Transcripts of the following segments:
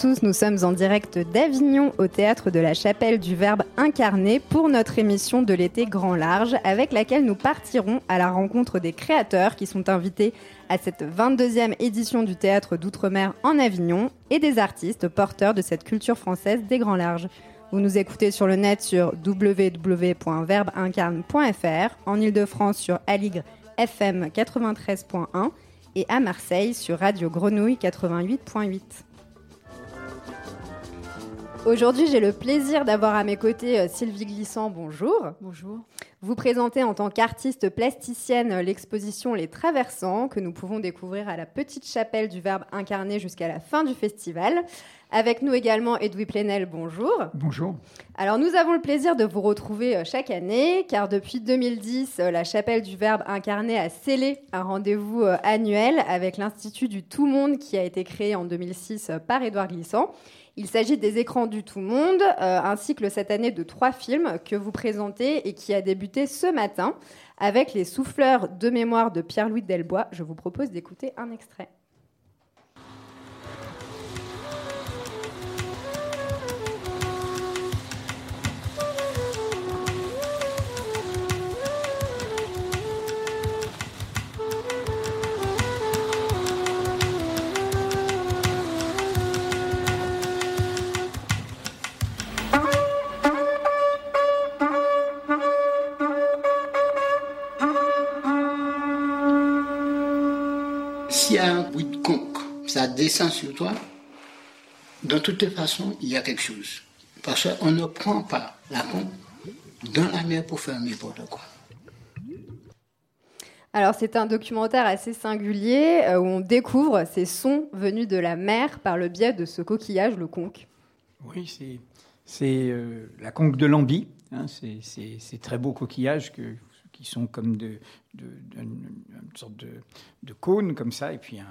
Tous, nous sommes en direct d'Avignon au théâtre de la Chapelle du Verbe incarné pour notre émission de l'été Grand Large avec laquelle nous partirons à la rencontre des créateurs qui sont invités à cette 22e édition du théâtre d'outre-mer en Avignon et des artistes porteurs de cette culture française des Grands Larges. Vous nous écoutez sur le net sur www.verbeincarne.fr, en Ile-de-France sur Aligre FM 93.1 et à Marseille sur Radio Grenouille 88.8. Aujourd'hui, j'ai le plaisir d'avoir à mes côtés euh, Sylvie Glissant. Bonjour. Bonjour. Vous présentez en tant qu'artiste plasticienne euh, l'exposition Les Traversants que nous pouvons découvrir à la Petite Chapelle du Verbe incarné jusqu'à la fin du festival. Avec nous également Edoui Plenel, bonjour. Bonjour. Alors nous avons le plaisir de vous retrouver euh, chaque année car depuis 2010, la Chapelle du Verbe incarné a scellé un rendez-vous annuel avec l'Institut du Tout Monde qui a été créé en 2006 par Édouard Glissant. Il s'agit des écrans du tout monde, euh, un cycle cette année de trois films que vous présentez et qui a débuté ce matin avec Les souffleurs de mémoire de Pierre-Louis Delbois. Je vous propose d'écouter un extrait. Descend sur toi, de toutes les façons, il y a quelque chose. Parce qu'on ne prend pas la conque dans la mer pour faire n'importe quoi. Alors c'est un documentaire assez singulier euh, où on découvre ces sons venus de la mer par le biais de ce coquillage, le conque. Oui, c'est, c'est euh, la conque de Lambie. Hein, c'est, c'est, ces très beaux coquillages que, qui sont comme de, de, de- une sorte de, de cône comme ça, et puis un,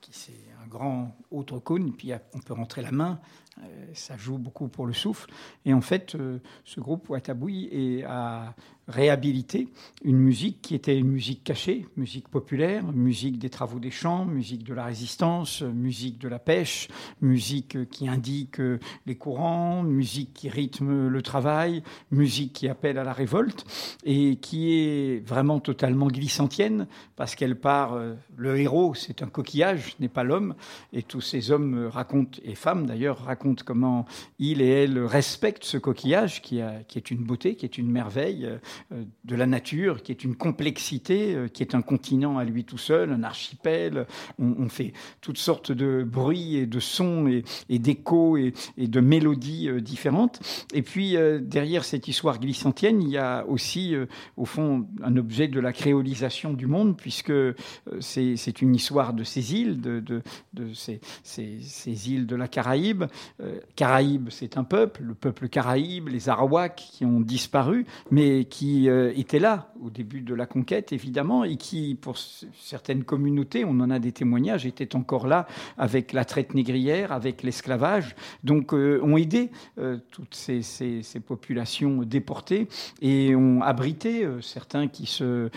qui c'est grand autre cône, puis on peut rentrer la main. Euh, ça joue beaucoup pour le souffle. Et en fait, euh, ce groupe Ouattaboui est- a réhabilité une musique qui était une musique cachée, musique populaire, musique des travaux des champs, musique de la résistance, musique de la pêche, musique qui indique euh, les courants, musique qui rythme le travail, musique qui appelle à la révolte et qui est vraiment totalement glissantienne parce qu'elle part, euh, le héros c'est un coquillage, n'est pas l'homme et tous ces hommes euh, racontent, et femmes d'ailleurs, racontent comment ils et elles respectent ce coquillage qui, est une beauté, qui est une merveille euh, de la nature, qui est une complexité, euh, qui est un continent à lui tout seul, un archipel. On, fait toutes sortes de bruits et de sons et, d'échos et, de mélodies euh, différentes. Et puis derrière cette histoire glissantienne, il y a aussi au fond un objet de la créolisation du monde, puisque c'est une histoire de ces îles, de, ces îles de la Caraïbe. Euh, Caraïbes, c'est un peuple, le peuple caraïbe, les Arawaks qui ont disparu, mais qui euh, étaient là au début de la conquête, évidemment, et qui, pour certaines communautés, on en a des témoignages, étaient encore là avec la traite négrière, avec l'esclavage, donc euh, ont aidé toutes ces, ces- populations déportées et ont abrité certains qui se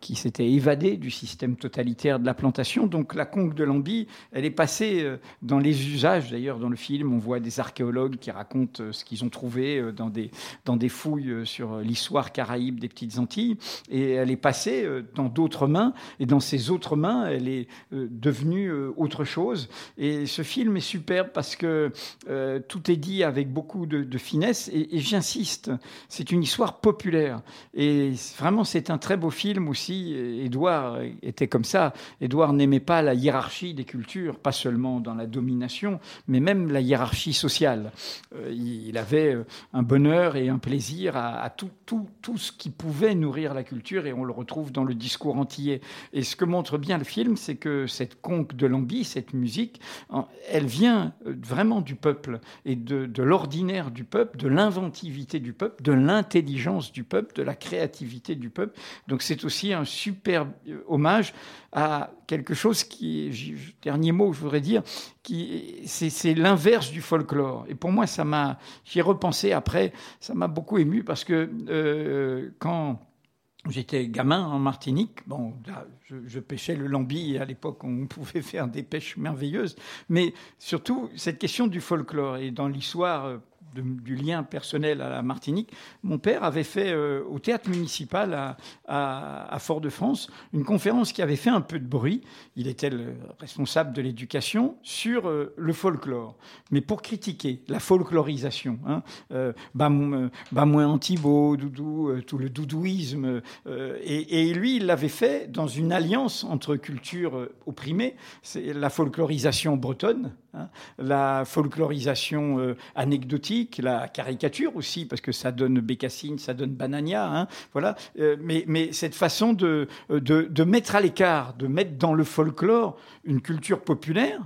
qui s'étaient évadés du système totalitaire de la plantation. Donc la conque de Lambie, elle est passée dans les usages. D'ailleurs, dans le film, on voit des archéologues qui racontent euh, ce qu'ils ont trouvé euh, dans des dans des fouilles euh, sur l'histoire caraïbe des petites Antilles. Et elle est passée dans d'autres mains. Et dans ces autres mains, elle est devenue autre chose. Et ce film est superbe parce que tout est dit avec beaucoup de, finesse. Et, et j'insiste, c'est une histoire populaire. Et vraiment, c'est un très beau film aussi. Édouard était comme ça. Édouard n'aimait pas la hiérarchie des cultures culture, pas seulement dans la domination, mais même la hiérarchie sociale. Euh, il avait euh, un bonheur et un plaisir à, tout, tout, tout, ce qui pouvait nourrir la culture, et on le retrouve dans le discours antillais. Et ce que montre bien le film, c'est que cette conque de l'ambi, cette musique, elle vient euh, vraiment du peuple et de, de l'ordinaire du peuple, de l'inventivité du peuple, de l'intelligence du peuple, de la créativité du peuple. Donc c'est aussi un super hommage à quelque chose qui, dernier mot, je voudrais dire, qui c'est l'inverse du folklore. Et pour moi, ça m'a, j'y ai repensé après, ça m'a beaucoup ému parce que euh, quand J'étais gamin en Martinique. Bon, je, pêchais le lambi à l'époque, on pouvait faire des pêches merveilleuses. Mais surtout, cette question du folklore. Et dans l'histoire euh, du lien personnel à la Martinique, mon père avait fait euh, au théâtre municipal à, Fort-de-France une conférence qui avait fait un peu de bruit. Il était le responsable de l'éducation sur euh, le folklore, mais pour critiquer la folklorisation. Hein, euh, bas, moins antibo, doudou, tout le doudouisme. Et, lui, il l'avait fait dans une alliance entre cultures opprimées, c'est la folklorisation bretonne, Hein. la folklorisation euh, la caricature aussi, parce que ça donne Bécassine, ça donne Banania, hein, voilà. Euh, mais, mais, cette façon de, de, de mettre à l'écart, de mettre dans le folklore une culture populaire,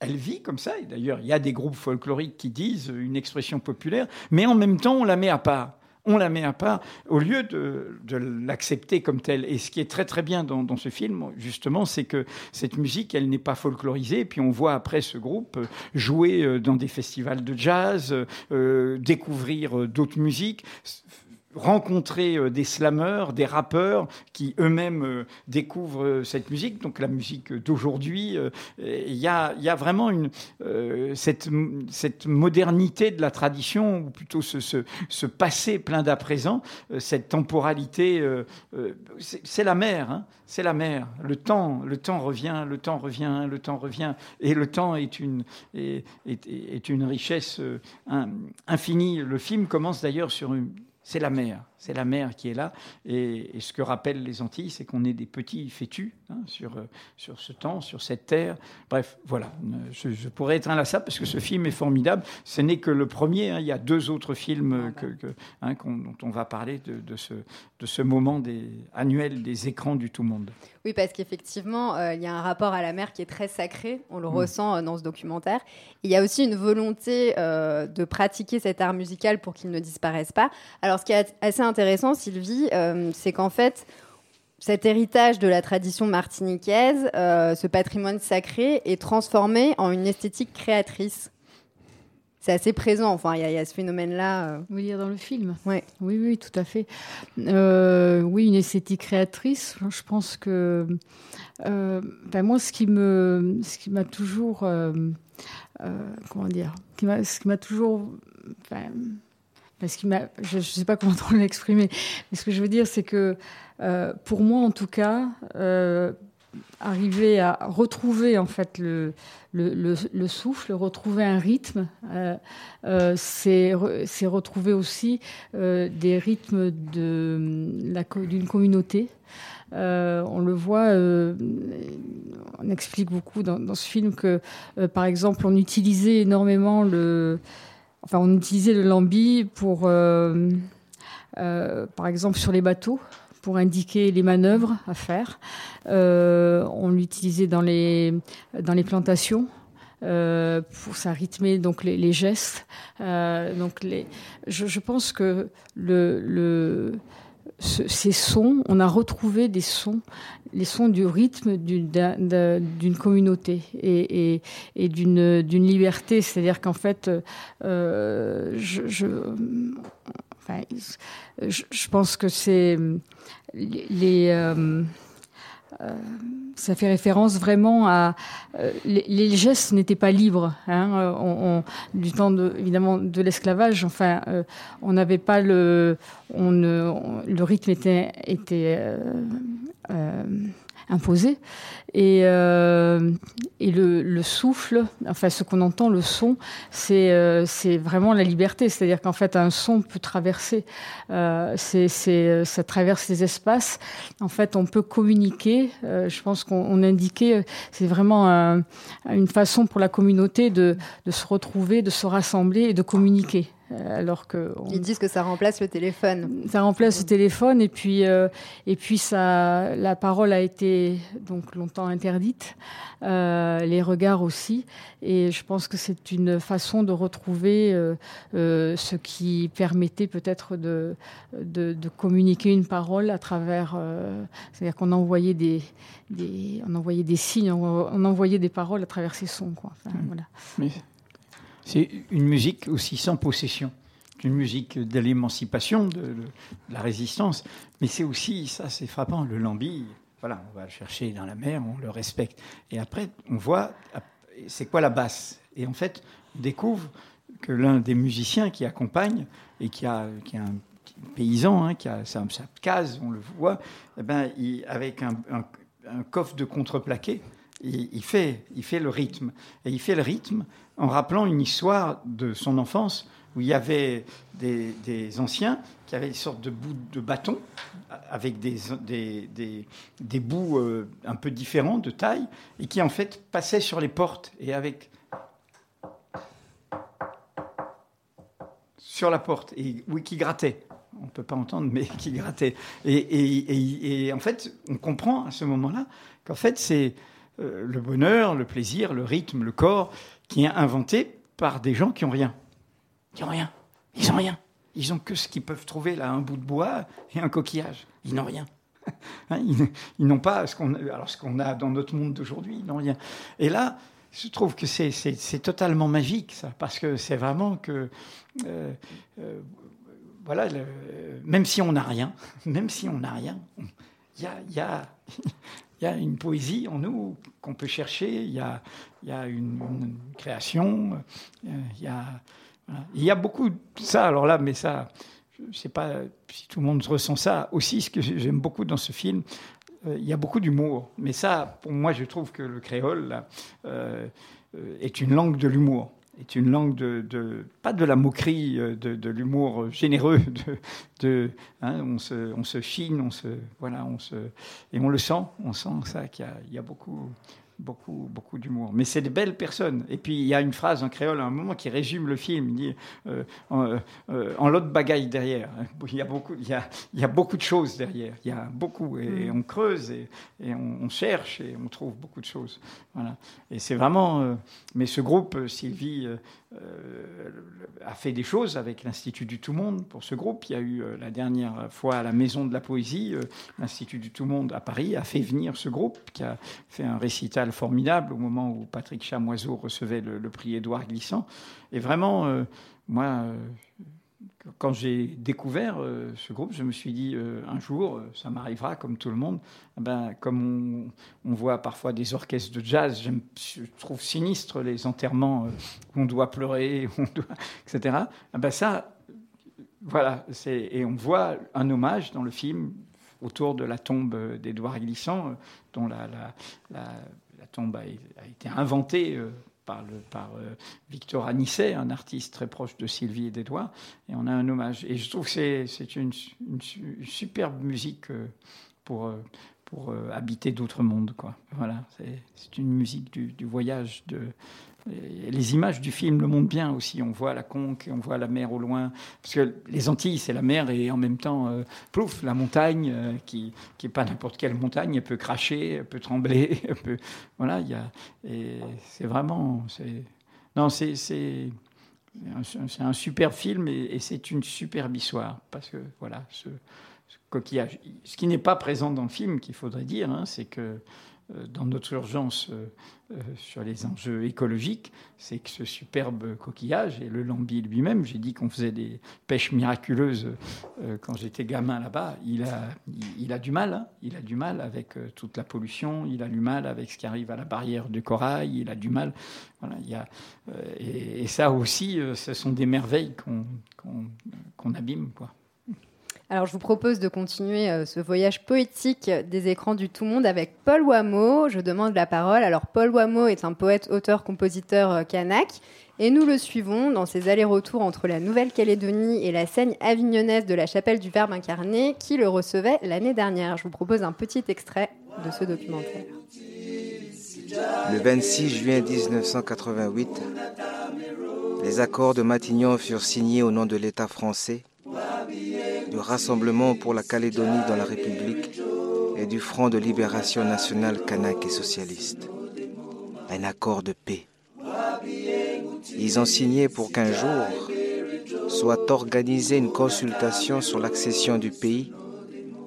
elle vit comme ça. Et d'ailleurs, il y a des groupes folkloriques qui disent une expression populaire, mais en même temps, on la met à part on la met à part au lieu de, l'accepter comme telle. Et ce qui est très très bien dans, ce film, justement, c'est que cette musique, elle n'est pas folklorisée. Puis on voit après ce groupe jouer euh, dans des festivals de jazz, euh, découvrir euh, d'autres musiques rencontrer euh, des slammeurs, des rappeurs qui eux-mêmes euh, découvrent euh, cette musique, donc la musique d'aujourd'hui. Il y a, vraiment cette, modernité de la tradition, ou plutôt ce, passé plein d'à présent, cette temporalité. C'est la mer, hein, c'est la mer. Le temps, le temps revient, le temps revient, le temps revient, et le temps est une, est, est une richesse infinie. Le film commence d'ailleurs sur une c'est la mer. C'est la mer qui est là. Et, ce que rappellent les Antilles, c'est qu'on est des petits fœtus hein, sur, euh, sur ce temps, sur cette terre. Bref, voilà. Je, pourrais être inlassable parce que ce film est formidable. Ce n'est que le premier. Hein. Il y a deux autres films que, hein, dont on va parler de, ce, de ce moment des, annuel des écrans du tout monde. Oui, parce qu'effectivement, euh, il y a un rapport à la mer qui est très sacré. On le mm. ressent euh, dans ce documentaire. Il y a aussi une volonté de pratiquer cet art musical pour qu'il ne disparaisse pas. Alors, ce qui est assez intéressant, Sylvie, euh, c'est qu'en fait, cet héritage de la tradition martiniquaise, euh, ce patrimoine sacré, est transformé en une esthétique créatrice. C'est assez présent, enfin, il y, a ce phénomène-là. Euh. Dire dans le film ouais. Oui, oui, tout à fait. oui, une esthétique créatrice. Je pense que, ben moi, ce qui me, ce qui m'a toujours, comment dire, ce qui m'a toujours, parce qu'il m'a, je ne sais pas comment l'exprimer, mais ce que je veux dire, c'est que euh, pour moi, en tout cas, euh, arriver à retrouver en fait le, le, le, souffle, retrouver un rythme, euh, c'est, retrouver aussi des rythmes de, d'une communauté. on le voit, on explique beaucoup dans ce film que, par exemple, on utilisait énormément le on utilisait le lambi pour, euh, euh, par exemple, sur les bateaux, pour indiquer les manœuvres à faire. Euh, on l'utilisait dans les, plantations. pour ça rythmer donc les, gestes. donc je, pense que ces sons, on a retrouvé des sons, les sons du rythme d'une communauté et, d'une liberté. C'est-à-dire qu'en fait, euh, je, je, pense que c'est les, euh, euh, ça fait référence vraiment à euh, les, gestes n'étaient pas libres hein, on, du temps de, évidemment de l'esclavage enfin euh, on n'avait pas le on, le rythme était était imposé. Et, euh, et le, le, souffle, enfin ce qu'on entend, le son, c'est euh, vraiment la liberté. C'est-à-dire qu'en fait, un son peut traverser, euh, c'est ça traverse les espaces. En fait, on peut communiquer. Euh, je pense qu'on indiquait, c'est vraiment un, une façon pour la communauté de, de se retrouver, de se rassembler et de communiquer. Euh, alors que ils disent que ça remplace le téléphone. Ça remplace le téléphone et puis euh, et puis ça, la parole a été donc longtemps interdite, euh, les regards aussi, et je pense que c'est une façon de retrouver euh, euh, ce qui permettait peut-être de, de, de communiquer une parole à travers, euh, c'est-à-dire qu'on envoyait des, des on envoyait des signes, on, on, envoyait des paroles à travers ces sons quoi. Enfin, mmh. voilà. Mais c'est une musique aussi sans possession. Une musique de l'émancipation, de, la résistance. Mais c'est aussi, ça c'est frappant, le lambi, voilà, on va le chercher dans la mer, on le respecte. Et après, on voit, c'est quoi la basse? Et en fait, on découvre que l'un des musiciens qui accompagne et qui a, qui a un paysan, hein, qui a sa, case, on le voit, eh ben, avec un, coffre de contreplaqué, il, fait, il fait le rythme. Et il fait le rythme en rappelant une histoire de son enfance où il y avait des, des anciens qui avaient une sorte de bout de bâton avec des, des, des, des bouts euh, un peu différents de taille et qui en fait passaient sur les portes et avec sur la porte et oui qui grattait on ne peut pas entendre mais qui grattait et, et, et, en fait on comprend à ce moment là qu'en fait c'est le bonheur le plaisir le rythme le corps qui est inventé par des gens qui ont rien qui ont rien. Ils ont rien. Ils ont que ce qu'ils peuvent trouver là, un bout de bois et un coquillage. Ils n'ont rien. Hein, ils, n'ont pas ce qu'on alors ce qu'on a dans notre monde d'aujourd'hui. Ils n'ont rien. Et là, je trouve que c'est totalement magique ça, parce que c'est vraiment que euh, euh, voilà, même si on n'a rien, même si on n'a rien, il y, a, y a une poésie en nous qu'on peut chercher. Il y a, une, création. Il y a il y a beaucoup de ça, alors là, mais ça, je ne sais pas si tout le monde ressent ça. Aussi, ce que j'aime beaucoup dans ce film, euh, il y a beaucoup d'humour. Mais ça, pour moi, je trouve que le créole euh, est une langue de l'humour. Est une langue de, pas de la moquerie, euh, de, l'humour généreux. De, hein, on, se, on se on se, voilà, on se, et on le sent. On sent ça qu'il y, a beaucoup, beaucoup, beaucoup d'humour. Mais c'est des belles personnes. Et puis il y a une phrase en créole à un moment qui résume le film. Il dit euh, en, euh, en l'autre bagaille derrière. Il y, a beaucoup, il, y a, il y a beaucoup de choses derrière. Il y a beaucoup. Et, mm. on creuse et, et on, on, cherche et on trouve beaucoup de choses. Voilà. Et c'est vraiment. Euh, mais ce groupe, Sylvie. Euh, a fait des choses avec l'Institut du Tout Monde pour ce groupe. Il y a eu euh, la dernière fois à la Maison de la Poésie, euh, l'Institut du Tout Monde à Paris a fait venir ce groupe qui a fait un récital formidable au moment où Patrick Chamoiseau recevait le, prix Édouard Glissant. Et vraiment, moi, quand j'ai découvert euh, ce groupe, je me suis dit euh, un jour, euh, ça m'arrivera comme tout le monde. Ben, comme on, voit parfois des orchestres de jazz, je trouve sinistre les enterrements où on doit pleurer, on doit, etc. Ben, ça, voilà, et on voit un hommage dans le film autour de la tombe d'Édouard Glissant, dont la, tombe a, été inventée par, euh, Victor Anisset, un artiste très proche de Sylvie et d'Edouard, et on a un hommage. Et je trouve que c'est une, superbe musique euh, pour, euh, pour habiter d'autres mondes. Quoi. Voilà, c'est une musique du, du voyage, de, les images du film le montrent bien aussi. On voit la conque, on voit la mer au loin. Parce que les Antilles, c'est la mer et en même temps, euh, plouf, la montagne, euh, qui n'est pas n'importe quelle montagne. Elle peut cracher, elle peut trembler. Elle peut... Voilà, c'est vraiment. Non, c'est. Un, un super film et, c'est une superbe histoire. Parce que, voilà, ce, coquillage. Ce qui n'est pas présent dans le film, qu'il faudrait dire, hein, c'est que dans notre urgence euh, euh, sur les enjeux écologiques, c'est que ce superbe coquillage et le lambi lui-même, j'ai dit qu'on faisait des pêches miraculeuses quand j'étais gamin là-bas, il a, il, a du mal, hein, il a du mal avec toute la pollution, il a du mal avec ce qui arrive à la barrière du corail, il a du mal. Voilà, il y a, et, et ça aussi, ce sont des merveilles qu'on qu qu abîme. Quoi. Alors je vous propose de continuer euh, ce voyage poétique des écrans du tout monde avec Paul Wameau. Je demande la parole. Alors Paul Wameau est un poète, auteur, compositeur euh, et nous le suivons dans ses allers-retours entre la Nouvelle-Calédonie et la scène avignonnaise de la chapelle du Verbe incarné qui le recevait l'année dernière. Je vous propose un petit extrait de ce documentaire. Le 26 juin 1988, les accords de Matignon furent signés au nom de l'État français du Rassemblement pour la Calédonie dans la République et du Front de libération nationale kanak et socialiste. Un accord de paix. Ils ont signé pour qu'un jour soit organisée une consultation sur l'accession du pays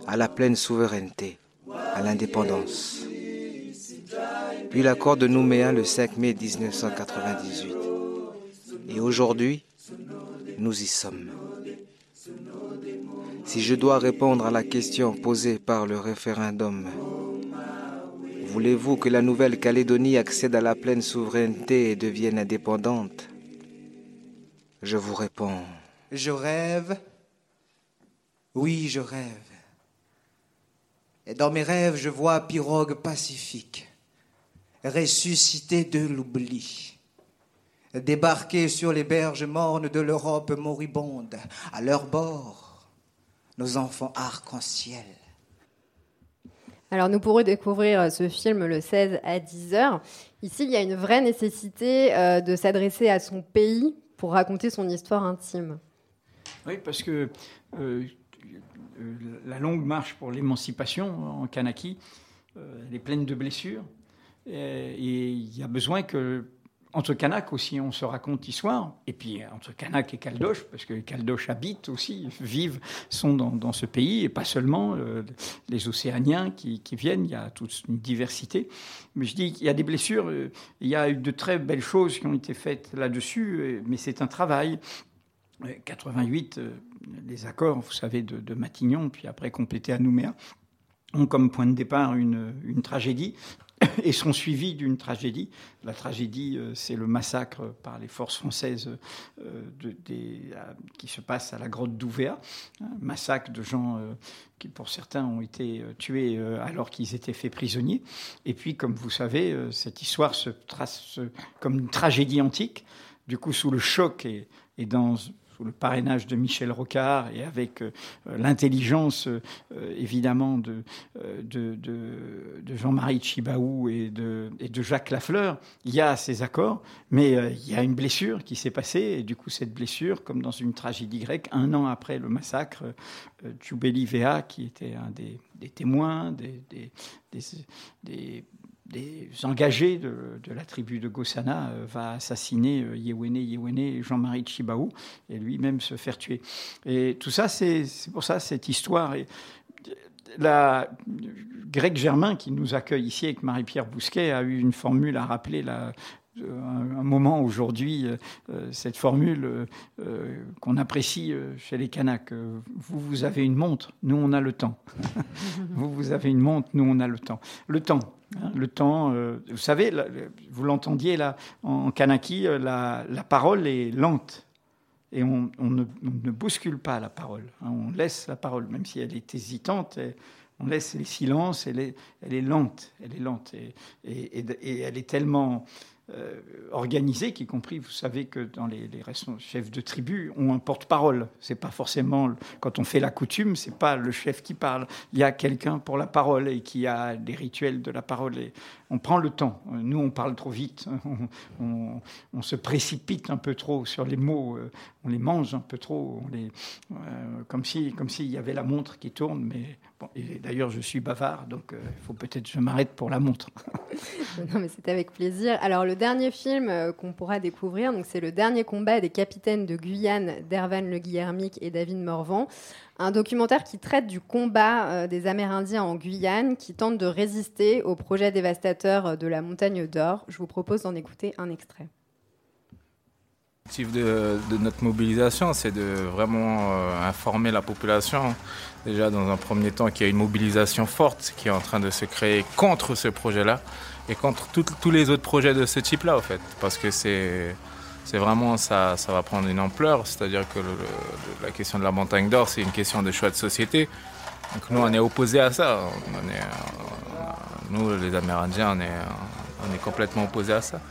à la pleine souveraineté, à l'indépendance. Puis l'accord de Nouméa le 5 mai 1998. Et aujourd'hui, nous y sommes. Si je dois répondre à la question posée par le référendum, voulez-vous que la Nouvelle-Calédonie accède à la pleine souveraineté et devienne indépendante? Je vous réponds. Je rêve. Oui, je rêve. Et dans mes rêves, je vois pirogue pacifique, ressuscité de l'oubli, débarquer sur les berges mornes de l'Europe moribonde, à leur bord nos enfants arc-en-ciel. Alors nous pourrons découvrir euh, ce film le 16 à 10 heures. Ici, il y a une vraie nécessité euh, de s'adresser à son pays pour raconter son histoire intime. Oui, parce que euh, la longue marche pour l'émancipation en Kanaki, elle est pleine de blessures. Et il y a besoin que entre Kanak aussi, on se raconte l'histoire. Et puis entre Kanak et Caldoche, parce que Caldoche habite aussi, vivent, sont dans, ce pays, et pas seulement euh, les Océaniens qui, viennent, il y a toute une diversité. Mais je dis qu'il y a des blessures, euh, il y a eu de très belles choses qui ont été faites là-dessus, euh, mais c'est un travail. 88, les accords, vous savez, de, Matignon, puis après complétés à Nouméa, ont comme point de départ une, une tragédie et sont suivis d'une tragédie. La tragédie, euh, c'est le massacre par les forces françaises euh, qui se passe à la grotte d'Ouvéa, un massacre de gens euh, qui, pour certains, ont été tués alors qu'ils étaient faits prisonniers. Et puis, comme vous savez, cette histoire se trace comme une tragédie antique, du coup sous le choc et dans le parrainage de Michel Rocard et avec euh, l'intelligence euh, évidemment de, euh, Jean-Marie Chibaou et de, Jacques Lafleur, il y a ces accords, mais il y a une blessure qui s'est passée et du coup cette blessure, comme dans une tragédie grecque, un an après le massacre, Tchoubeli Véa, qui était un des, témoins, des des engagés de, la tribu de Gossana euh, va assassiner euh, Yewene Jean-Marie Chibaou et lui-même se faire tuer. Et tout ça, c'est pour ça cette histoire. Et la Greg Germain, qui nous accueille ici avec Marie-Pierre Bousquet, a eu une formule à rappeler la, un moment aujourd'hui, cette formule euh, qu'on apprécie chez les Kanaks. Vous, vous avez une montre, nous, on a le temps. vous, vous avez une montre, nous, on a le temps. Le temps, Hein, le temps, euh, vous savez, vous l'entendiez là en Kanaki, euh, la, parole est lente et on, ne, bouscule pas la parole. Hein, on laisse la parole, même si elle est hésitante. on laisse les silences. Elle est, elle est lente, elle est lente et, et elle est tellement euh, organisé, qui compris, vous savez que dans les, chefs de tribu ont un porte-parole. C'est pas forcément quand on fait la coutume, c'est pas le chef qui parle. Il y a quelqu'un pour la parole et qui a des rituels de la parole. Et on prend le temps. Nous, on parle trop vite. On, se précipite un peu trop sur les mots. Euh, on les mange un peu trop. On les, euh, comme si, comme s'il y avait la montre qui tourne. Mais d'ailleurs, je suis bavard, donc il faut peut-être que je m'arrête pour la montre. non, mais c'est avec plaisir. Alors le dernier film euh, qu'on pourra découvrir, c'est le dernier combat des capitaines de Guyane d'Ervan Le Guillermic et David Morvan. Un documentaire qui traite du combat euh, des Amérindiens en Guyane, qui tente de résister au projet dévastateur de la montagne d'or. Je vous propose d'en écouter un extrait. L'objectif de, de, notre mobilisation, c'est de vraiment euh, informer la population. Déjà, dans un premier temps, qu'il y a une mobilisation forte qui est en train de se créer contre ce projet-là et contre tous les autres projets de ce type-là, en fait. Parce que c'est vraiment ça, ça va prendre une ampleur. C'est-à-dire que la question de la montagne d'or, c'est une question de choix de société. Donc nous, on est opposés à ça. On est, nous, les Amérindiens, on est, on est complètement opposés à ça.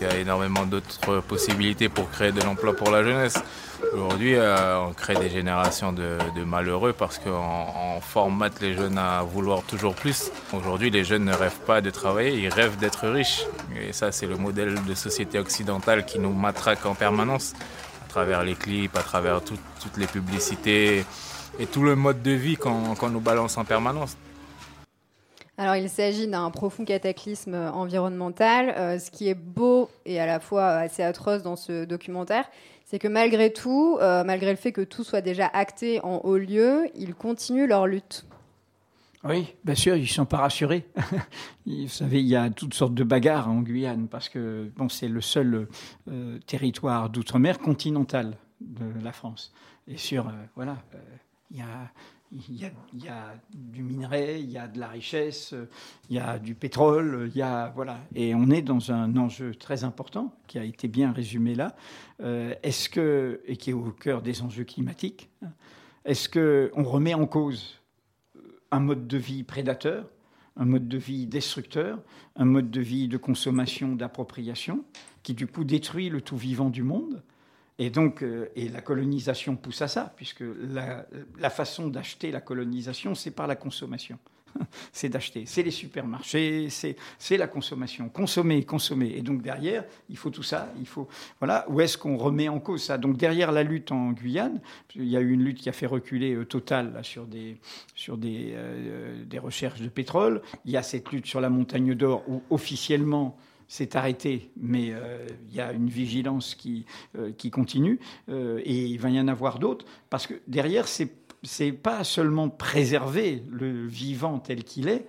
Il y a énormément d'autres possibilités pour créer de l'emploi pour la jeunesse. Aujourd'hui, euh, on crée des générations de, malheureux parce qu'on formate les jeunes à vouloir toujours plus. Aujourd'hui, les jeunes ne rêvent pas de travailler, ils rêvent d'être riches. Et ça, c'est le modèle de société occidentale qui nous matraque en permanence, à travers les clips, à travers toutes les publicités et tout le mode de vie qu'on nous balance en permanence. Alors, il s'agit d'un profond cataclysme environnemental. Euh, ce qui est beau et à la fois assez atroce dans ce documentaire, c'est que malgré tout, euh, malgré le fait que tout soit déjà acté en haut lieu, ils continuent leur lutte. Oui, bien sûr, ils ne sont pas rassurés. Vous savez, il y a toutes sortes de bagarres en Guyane parce que bon, c'est le seul euh, territoire d'outre-mer continental de la France. Et sur, voilà, il y a il y, a, du minerai, il y a de la richesse, il y a du pétrole, il y a voilà. Et on est dans un enjeu très important qui a été bien résumé là. Euh, est-ce que et qui est au cœur des enjeux climatiques hein, Est-ce que on remet en cause un mode de vie prédateur, un mode de vie destructeur, un mode de vie de consommation, d'appropriation, qui du coup détruit le tout vivant du monde et donc, euh, et la colonisation pousse à ça, puisque la, façon d'acheter la colonisation, c'est par la consommation. c'est d'acheter, c'est les supermarchés, c'est la consommation, consommer, consommer. Et donc derrière, il faut tout ça, il faut voilà. Où est-ce qu'on remet en cause ça? Donc derrière la lutte en Guyane, il y a eu une lutte qui a fait reculer euh, Total sur des sur des, euh, des recherches de pétrole. Il y a cette lutte sur la montagne d'or où officiellement c'est arrêté, mais euh, il y a une vigilance qui, euh, qui continue, euh, et il va y en avoir d'autres, parce que derrière, c'est c'est pas seulement préserver le vivant tel qu'il est,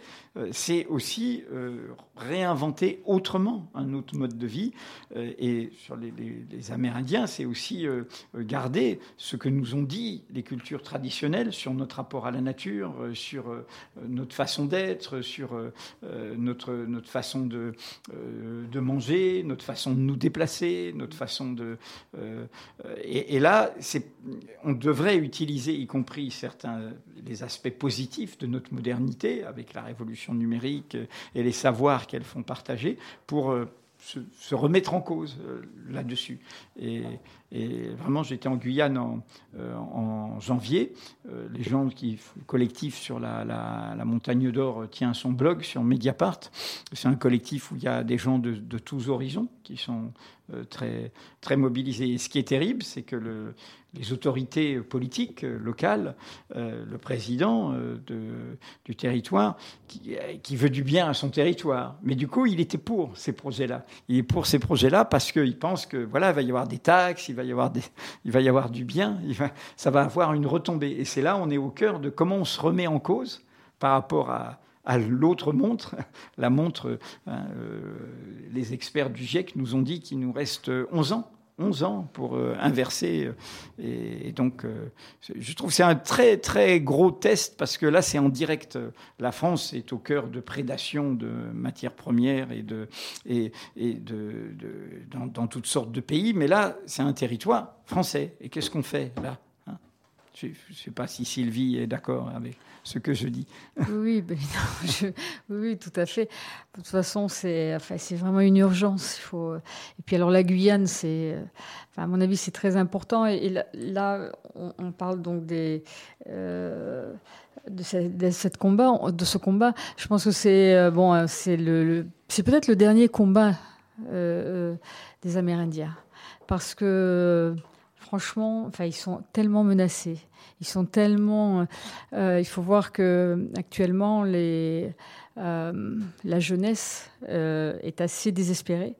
c'est aussi euh, réinventer autrement un autre mode de vie. Euh, et sur les, Amérindiens, c'est aussi garder ce que nous ont dit les cultures traditionnelles sur notre rapport à la nature, sur notre façon d'être, sur notre, notre façon de, de manger, notre façon de nous déplacer, notre façon de... Et, et, là, on devrait utiliser, y compris certains les aspects positifs de notre modernité, avec la révolution numérique et les savoirs qu'elles font partager pour euh, se, remettre en cause euh, là-dessus. Et, vraiment, j'étais en Guyane en, euh, janvier. les gens qui collectif sur la, montagne d'or tient son blog sur Mediapart. C'est un collectif où il y a des gens de, de tous horizons qui sont très, très mobilisés. Et ce qui est terrible, c'est que le, les autorités politiques locales, euh, le président euh, du territoire, qui, veut du bien à son territoire. Mais du coup, il était pour ces projets-là. Il est pour ces projets-là parce qu'il pense que voilà, il va y avoir des taxes, il va y avoir, des, il va y avoir du bien, ça va avoir une retombée. Et c'est là, on est au cœur de comment on se remet en cause par rapport à, l'autre montre, la montre, hein, euh, les experts du GIEC nous ont dit qu'il nous reste 11 ans 11 ans pour euh, inverser. Euh, et, donc, euh, je trouve que c'est un très, très gros test parce que là, c'est en direct. La France est au cœur de prédation de matières premières et, de, et, de, dans, toutes sortes de pays. Mais là, c'est un territoire français. Et qu'est-ce qu'on fait là? Je ne sais pas si Sylvie est d'accord avec ce que je dis. Oui, ben, tout à fait. De toute façon, c'est vraiment une urgence. Il faut... Et puis alors la Guyane, à mon avis, c'est très important. Et, là, on, parle donc euh, de, cette, combat, de ce combat. Je pense que c'est euh, bon, c'est le, peut-être le dernier combat euh, des Amérindiens, parce que franchement, enfin, ils sont tellement menacés. Ils sont tellement. Euh, il faut voir que actuellement, euh, la jeunesse euh, est assez désespérée.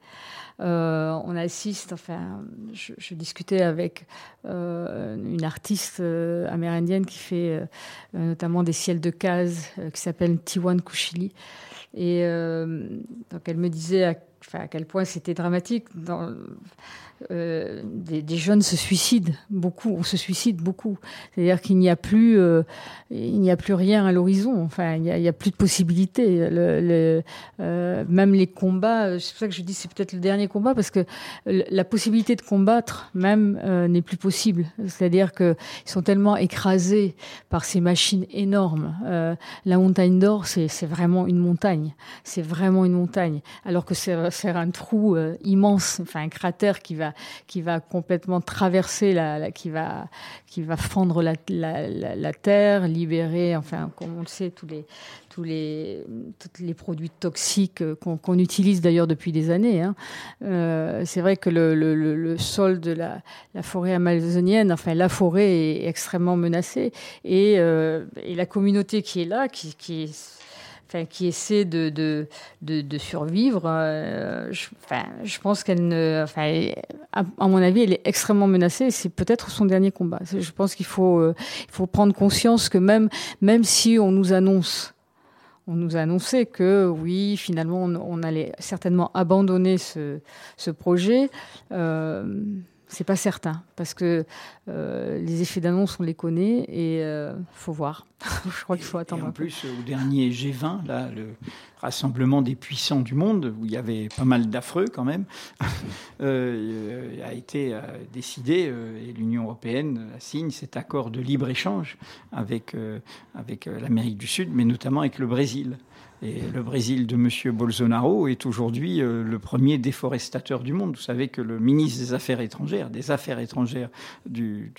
on assiste, enfin, je, discutais avec une artiste amérindienne qui fait notamment des ciels de cases, qui s'appelle Tiwan Kushili. Et donc elle me disait à quel point c'était dramatique. Euh, des, jeunes se suicident beaucoup, on se suicide beaucoup. C'est-à-dire qu'il n'y a plus, euh, il n'y a plus rien à l'horizon. Enfin, il n'y a, plus de possibilités. Euh, même les combats, c'est pour ça que je dis c'est peut-être le dernier combat parce que la possibilité de combattre même n'est plus possible. C'est-à-dire qu'ils sont tellement écrasés par ces machines énormes. la montagne d'or, c'est vraiment une montagne. C'est vraiment une montagne. Alors que c'est un trou immense, enfin un cratère qui va qui va complètement traverser, la, qui, va, qui va fendre la, la, terre, libérer, enfin, comme on le sait, tous les, tous les, tous les produits toxiques qu'on utilise d'ailleurs depuis des années. Hein. Euh, c'est vrai que le, le, le, sol de la, la, forêt amazonienne, enfin la forêt est extrêmement menacée et, euh, et la communauté qui est là, qui, qui est qui essaie de, de, de, survivre, euh, je, enfin, je pense qu'elle ne. Enfin, à, mon avis, elle est extrêmement menacée c'est peut-être son dernier combat. Je pense qu'il faut, euh, faut prendre conscience que même, même si on nous annonce. On nous a que oui, finalement, on, allait certainement abandonner ce, ce projet. Euh, c'est pas certain parce que euh, les effets d'annonce on les connaît et euh, faut voir. Je crois qu'il faut attendre. en plus, au dernier G20, là, le rassemblement des puissants du monde, où il y avait pas mal d'affreux quand même, euh, a été décidé et l'Union européenne signe cet accord de libre échange avec avec l'Amérique du Sud, mais notamment avec le Brésil. Et le Brésil de M. Bolsonaro est aujourd'hui euh, le premier déforestateur du monde. Vous savez que le ministre des Affaires étrangères, des Affaires étrangères du,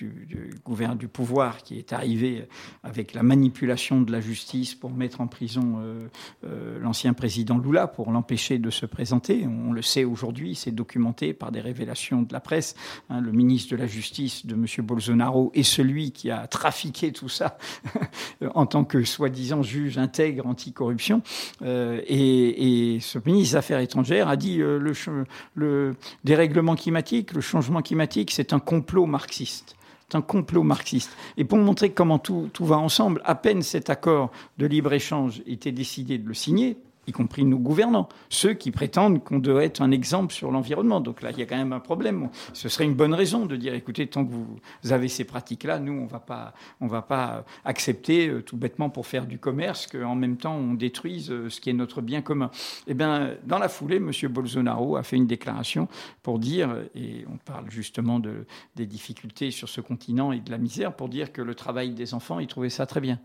gouvernement du pouvoir, qui est arrivé avec la manipulation de la justice pour mettre en prison euh, euh, l'ancien président Lula, pour l'empêcher de se présenter. On le sait aujourd'hui, c'est documenté par des révélations de la presse. Hein, le ministre de la Justice de M. Bolsonaro est celui qui a trafiqué tout ça en tant que soi-disant juge intègre anticorruption. Euh, et, ce ministre des Affaires étrangères a dit euh, le, le dérèglement climatique, le changement climatique, c'est un complot marxiste un complot marxiste. Et pour montrer comment tout, tout, va ensemble, à peine cet accord de libre-échange était décidé de le signer, y compris nos gouvernants, ceux qui prétendent qu'on doit être un exemple sur l'environnement. Donc là, il y a quand même un problème. Ce serait une bonne raison de dire, écoutez, tant que vous avez ces pratiques-là, nous, on on va pas accepter euh, tout bêtement pour faire du commerce qu'en même temps on détruise euh, ce qui est notre bien commun. Eh bien, dans la foulée, M. Bolsonaro a fait une déclaration pour dire, et on parle justement de, des difficultés sur ce continent et de la misère, pour dire que le travail des enfants, il trouvait ça très bien.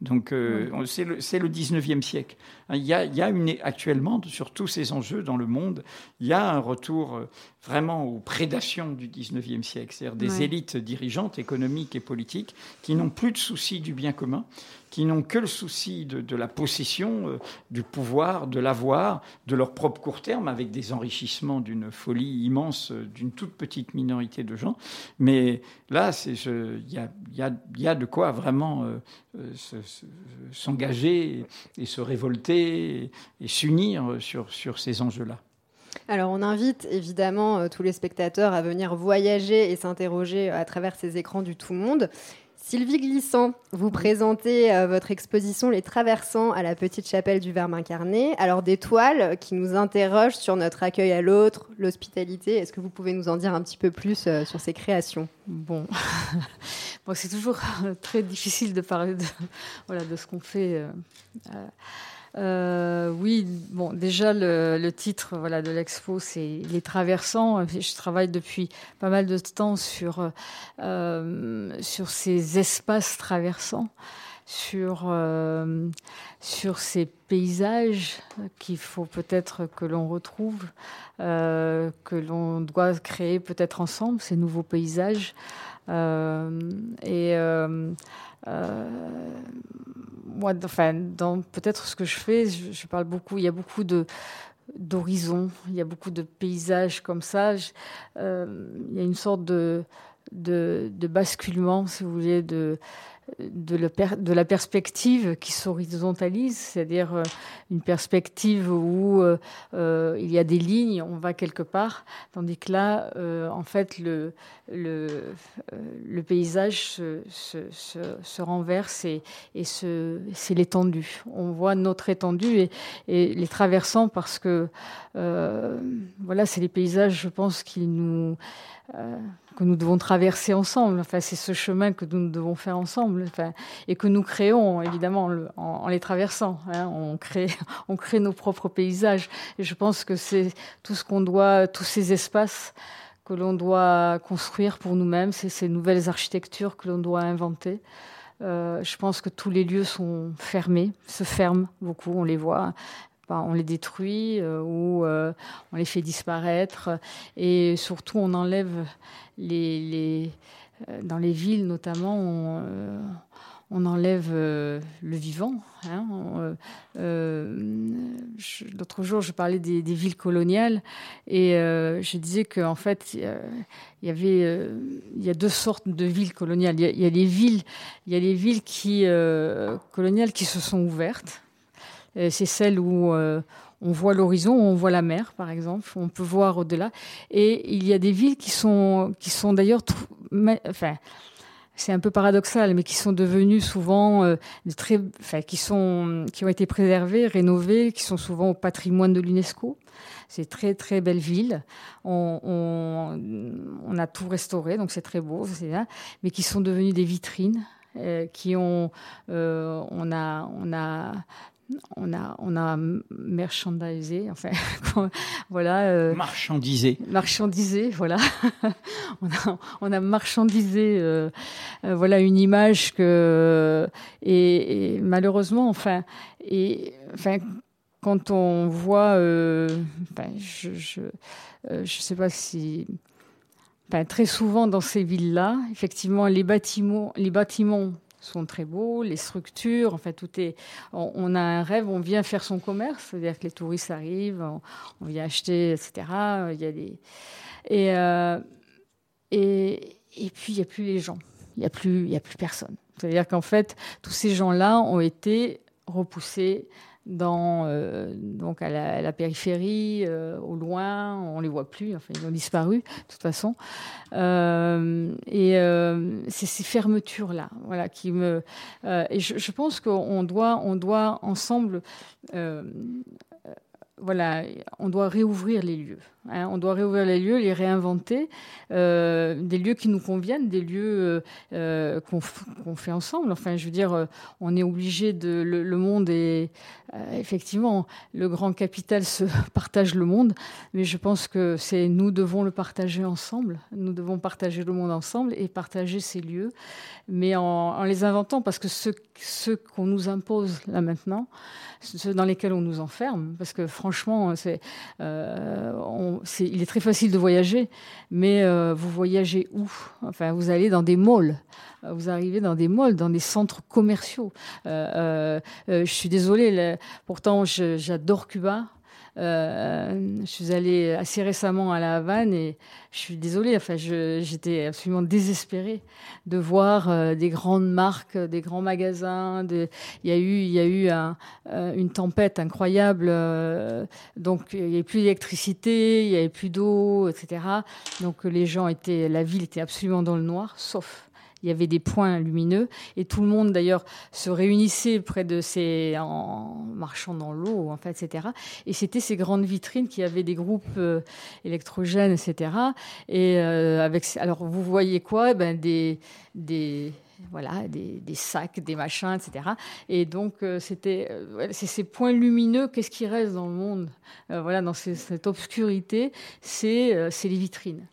Donc euh, c'est le, le, 19e siècle. Il y a, il y a une, actuellement, sur tous ces enjeux dans le monde, il y a un retour euh, vraiment aux prédations du 19e siècle, c'est-à-dire des élites dirigeantes économiques et politiques qui n'ont plus de souci du bien commun, qui n'ont que le souci de, la possession, euh, du pouvoir, de l'avoir, de leur propre court terme, avec des enrichissements d'une folie immense euh, d'une toute petite minorité de gens. Mais là, il y a, y, a, y a, de quoi vraiment euh, s'engager et, se révolter et, s'unir sur, sur ces enjeux-là. Alors on invite évidemment tous les spectateurs à venir voyager et s'interroger à travers ces écrans du tout monde. Sylvie Glissant, vous présentez euh, votre exposition Les Traversants à la Petite Chapelle du Verbe incarné. Alors des toiles qui nous interrogent sur notre accueil à l'autre, l'hospitalité. Est-ce que vous pouvez nous en dire un petit peu plus euh, sur ces créations? Bon, bon c'est toujours très difficile de parler de, voilà, de ce qu'on fait. Euh, euh, oui, bon, déjà le, titre voilà, de l'expo, c'est Les Traversants. Je travaille depuis pas mal de temps sur, euh, sur ces espaces traversants, sur, euh, sur ces paysages qu'il faut peut-être que l'on retrouve, que l'on doit créer peut-être ensemble, ces nouveaux paysages. et euh, moi, enfin, dans peut-être ce que je fais, je, parle beaucoup. Il y a beaucoup de d'horizons, il y a beaucoup de paysages comme ça. euh, il y a une sorte de, de, de, basculement, si vous voulez, de de, la perspective qui s'horizontalise, c'est-à-dire euh, une perspective où euh, il y a des lignes, on va quelque part, tandis que là, en fait, le, paysage se, se, se, renverse et, c'est l'étendue. On voit notre étendue et, les traversant parce que, voilà, c'est les paysages, je pense, qui nous que nous devons traverser ensemble. Enfin, c'est ce chemin que nous devons faire ensemble, et que nous créons évidemment en, les traversant. Hein. on crée, on crée nos propres paysages. Et je pense que c'est tout ce qu'on doit, tous ces espaces que l'on doit construire pour nous-mêmes, c'est ces nouvelles architectures que l'on doit inventer. Euh, je pense que tous les lieux sont fermés, se ferment beaucoup, on les voit on les détruit euh, ou euh, on les fait disparaître. Et surtout, on enlève euh, dans les villes notamment, on, enlève le vivant. Hein. L'autre jour, je parlais des, villes coloniales et je disais qu'en fait, il y a deux sortes de villes coloniales. Il y a, les villes, il y coloniales qui se sont ouvertes c'est celle où euh, on voit l'horizon, on voit la mer, par exemple, on peut voir au-delà. Et il y a des villes qui sont, qui sont d'ailleurs, c'est un peu paradoxal, mais qui sont devenues souvent euh, très, qui sont, qui ont été préservées, rénovées, qui sont souvent au patrimoine de l'UNESCO. C'est très très belle ville. On, on, a tout restauré, donc c'est très beau, mais qui sont devenues des vitrines. qui ont, on a on a, on a merchandisé, enfin, voilà. Euh, marchandisé. Marchandisé, voilà. on, a, on a marchandisé, euh, euh, voilà, une image que, et, malheureusement, enfin, et, enfin, quand on voit, je, je, je sais pas si, très souvent dans ces villes-là, effectivement, les bâtiments, les bâtiments sont très beaux, les structures, en fait, tout est. On, a un rêve, on vient faire son commerce, c'est-à-dire que les touristes arrivent, on, vient acheter, etc. Il y a des. Et, euh, et, et, puis, il n'y a plus les gens, il n'y a, a plus personne. C'est-à-dire qu'en fait, tous ces gens-là ont été repoussés euh, donc à la, périphérie, euh, au loin, on les voit plus, enfin ils ont disparu de toute façon. Euh, et c'est ces fermetures là, voilà, qui me. et je, je pense qu'on doit, on doit ensemble voilà, on doit réouvrir les lieux. Hein. on doit réouvrir les lieux, les réinventer, euh, des lieux qui nous conviennent, des lieux euh, qu'on fait ensemble. Enfin, je veux dire, euh, on est obligé de. Le, monde est. effectivement, le grand capital se partage le monde, mais je pense que c'est nous devons le partager ensemble. Nous devons partager le monde ensemble et partager ces lieux, mais en, les inventant, parce que ce, ce qu'on nous impose là maintenant, ceux dans lesquels on nous enferme, parce que franchement, c'est, euh, il est très facile de voyager, mais euh, vous voyagez où? Enfin, vous allez dans des malls, vous arrivez dans des malls, dans des centres commerciaux. Euh, je suis désolée, pourtant j'adore Cuba, euh, je suis allée assez récemment à La Havane et je suis désolée, enfin, j'étais absolument désespérée de voir euh, des grandes marques, des grands magasins. il y a eu, euh, une tempête incroyable, donc il n'y avait plus d'électricité, il n'y avait plus d'eau, etc. Donc les gens étaient, la ville était absolument dans le noir, sauf il y avait des points lumineux et tout le monde d'ailleurs se réunissait près de ces en marchant dans l'eau en fait etc et c'était ces grandes vitrines qui avaient des groupes euh, électrogènes etc et euh, avec alors vous voyez quoi? Ben des des voilà, des, des, sacs, des machins, etc. Et donc, euh, c'était, c'est ces points lumineux. Qu'est-ce qui reste dans le monde? Voilà, dans cette obscurité, c'est les vitrines.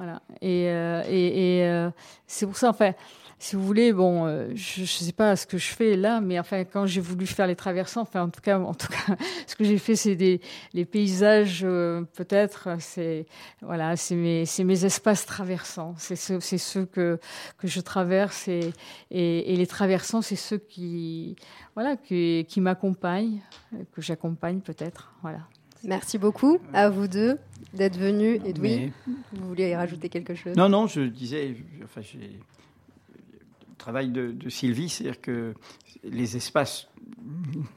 Voilà. Et, euh, euh, c'est pour ça, enfin, si vous voulez, bon, euh, je ne sais pas ce que je fais là, mais enfin, quand j'ai voulu faire les traversants, enfin, en tout cas, en tout cas, ce que j'ai fait, c'est des les paysages, peut-être, c'est voilà, mes, mes espaces traversants, c'est ceux, c'est ceux que que je traverse et, et, et les traversants, c'est ceux qui, voilà, qui, qui m'accompagnent, que j'accompagne peut-être, voilà. Merci beaucoup à vous deux d'être venus. Et vous voulez rajouter quelque chose? Non, non, je disais, enfin, travail de, Sylvie, c'est-à-dire que les espaces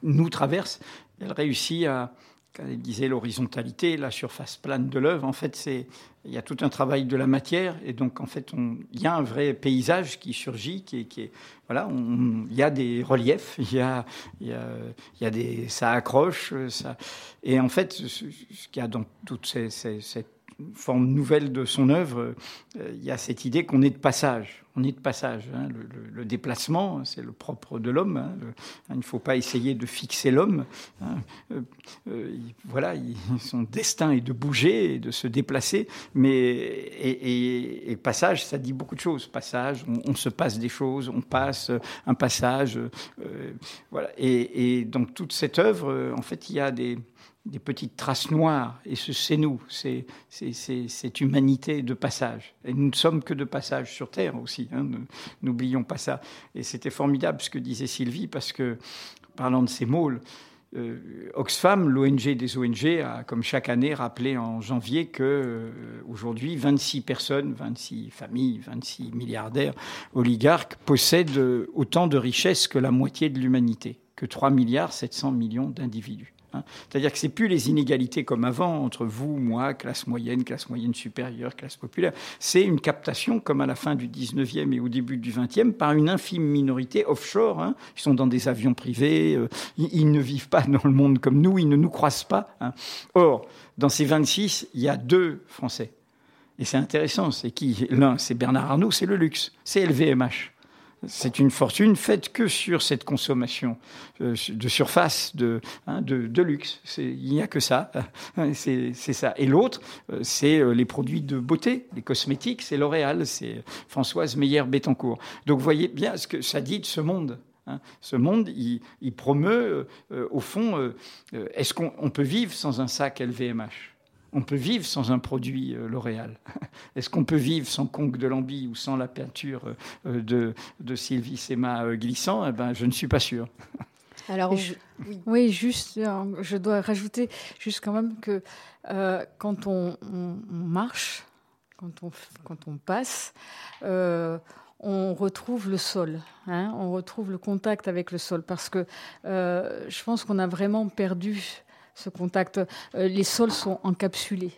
nous traversent. Elle réussit à, quand disait l'horizontalité, la surface plane de l'œuvre, en fait, c'est il y a tout un travail de la matière. Et donc en fait il y a un vrai paysage qui surgit, qui est, qui est voilà, il y a des reliefs, il y a, il y a, il y a des, ça accroche, ça, et en fait ce, ce qu'il y a dans toute cette forme nouvelle de son œuvre, euh, il y a cette idée qu'on est de passage. On est de passage. Hein. Le, déplacement, c'est le propre de l'homme. Hein. il ne faut pas essayer de fixer l'homme. Hein. Euh, euh, voilà, son destin est de bouger de se déplacer. Mais et, passage, ça dit beaucoup de choses. Passage, on, se passe des choses, on passe un passage. voilà. Et, et donc toute cette œuvre, en fait, il y a des des petites traces noires. Et ce c'est nous, c'est cette humanité de passage. Et nous ne sommes que de passage sur Terre aussi, hein, n'oublions pas ça. Et c'était formidable ce que disait Sylvie, parce que, parlant de ces môles, euh, Oxfam, l'ONG des ONG, a, comme chaque année, rappelé en janvier que euh, aujourd'hui, 26 personnes, 26 familles, 26 milliardaires, oligarques possèdent autant de richesses que la moitié de l'humanité, que 3 milliards 700 millions d'individus. Hein. C'est-à-dire que c'est plus les inégalités comme avant entre vous, moi, classe moyenne, classe moyenne supérieure, classe populaire. C'est une captation comme à la fin du 19e et au début du 20e par une infime minorité offshore. Hein. Ils sont dans des avions privés, euh, ils, ne vivent pas dans le monde comme nous, ils ne nous croisent pas. Hein. Or, dans ces 26, il y a deux Français. Et c'est intéressant, c'est qui? L'un, c'est Bernard Arnault, c'est le luxe, c'est LVMH. C'est une fortune faite que sur cette consommation euh, de surface, de, hein, luxe. Il n'y a que ça. C'est ça. Et l'autre, euh, c'est euh, les produits de beauté, les cosmétiques, c'est L'Oréal, c'est Françoise Meyer-Bettencourt. Donc voyez bien ce que ça dit de ce monde. Hein. Ce monde, il, promeut, au fond, est-ce qu'on peut vivre sans un sac LVMH on peut vivre sans un produit euh, L'Oréal. Est-ce qu'on peut vivre sans Conque de Lambie ou sans la peinture euh, de, de Sylvie Sema euh, glissant? Eh ben, Je ne suis pas sûr. Alors, oui. juste, je dois rajouter juste quand même que quand on, marche, quand on, quand on passe, on retrouve le sol, hein, on retrouve le contact avec le sol, parce que je pense qu'on a vraiment perdu ce contact. Euh, les sols sont encapsulés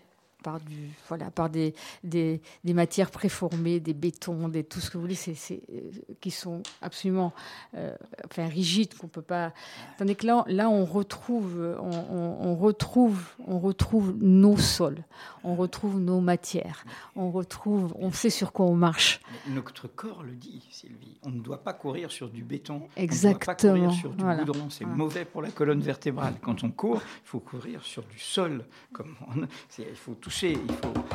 par, du, voilà, par des, des, matières préformées, des bétons, des, tout ce que vous voulez, c'est, euh, qui sont absolument euh, enfin, rigides, qu'on peut pas. Tandis que là, là on, retrouve, on, retrouve, on retrouve nos sols, on retrouve nos matières, on, retrouve, on sait sur quoi on marche. Notre corps le dit, Sylvie. On ne doit pas courir sur du béton. Exactement. On ne doit pas courir sur du goudron. C'est mauvais pour la colonne vertébrale. Quand on court, il faut courir sur du sol. Comme il faut toucher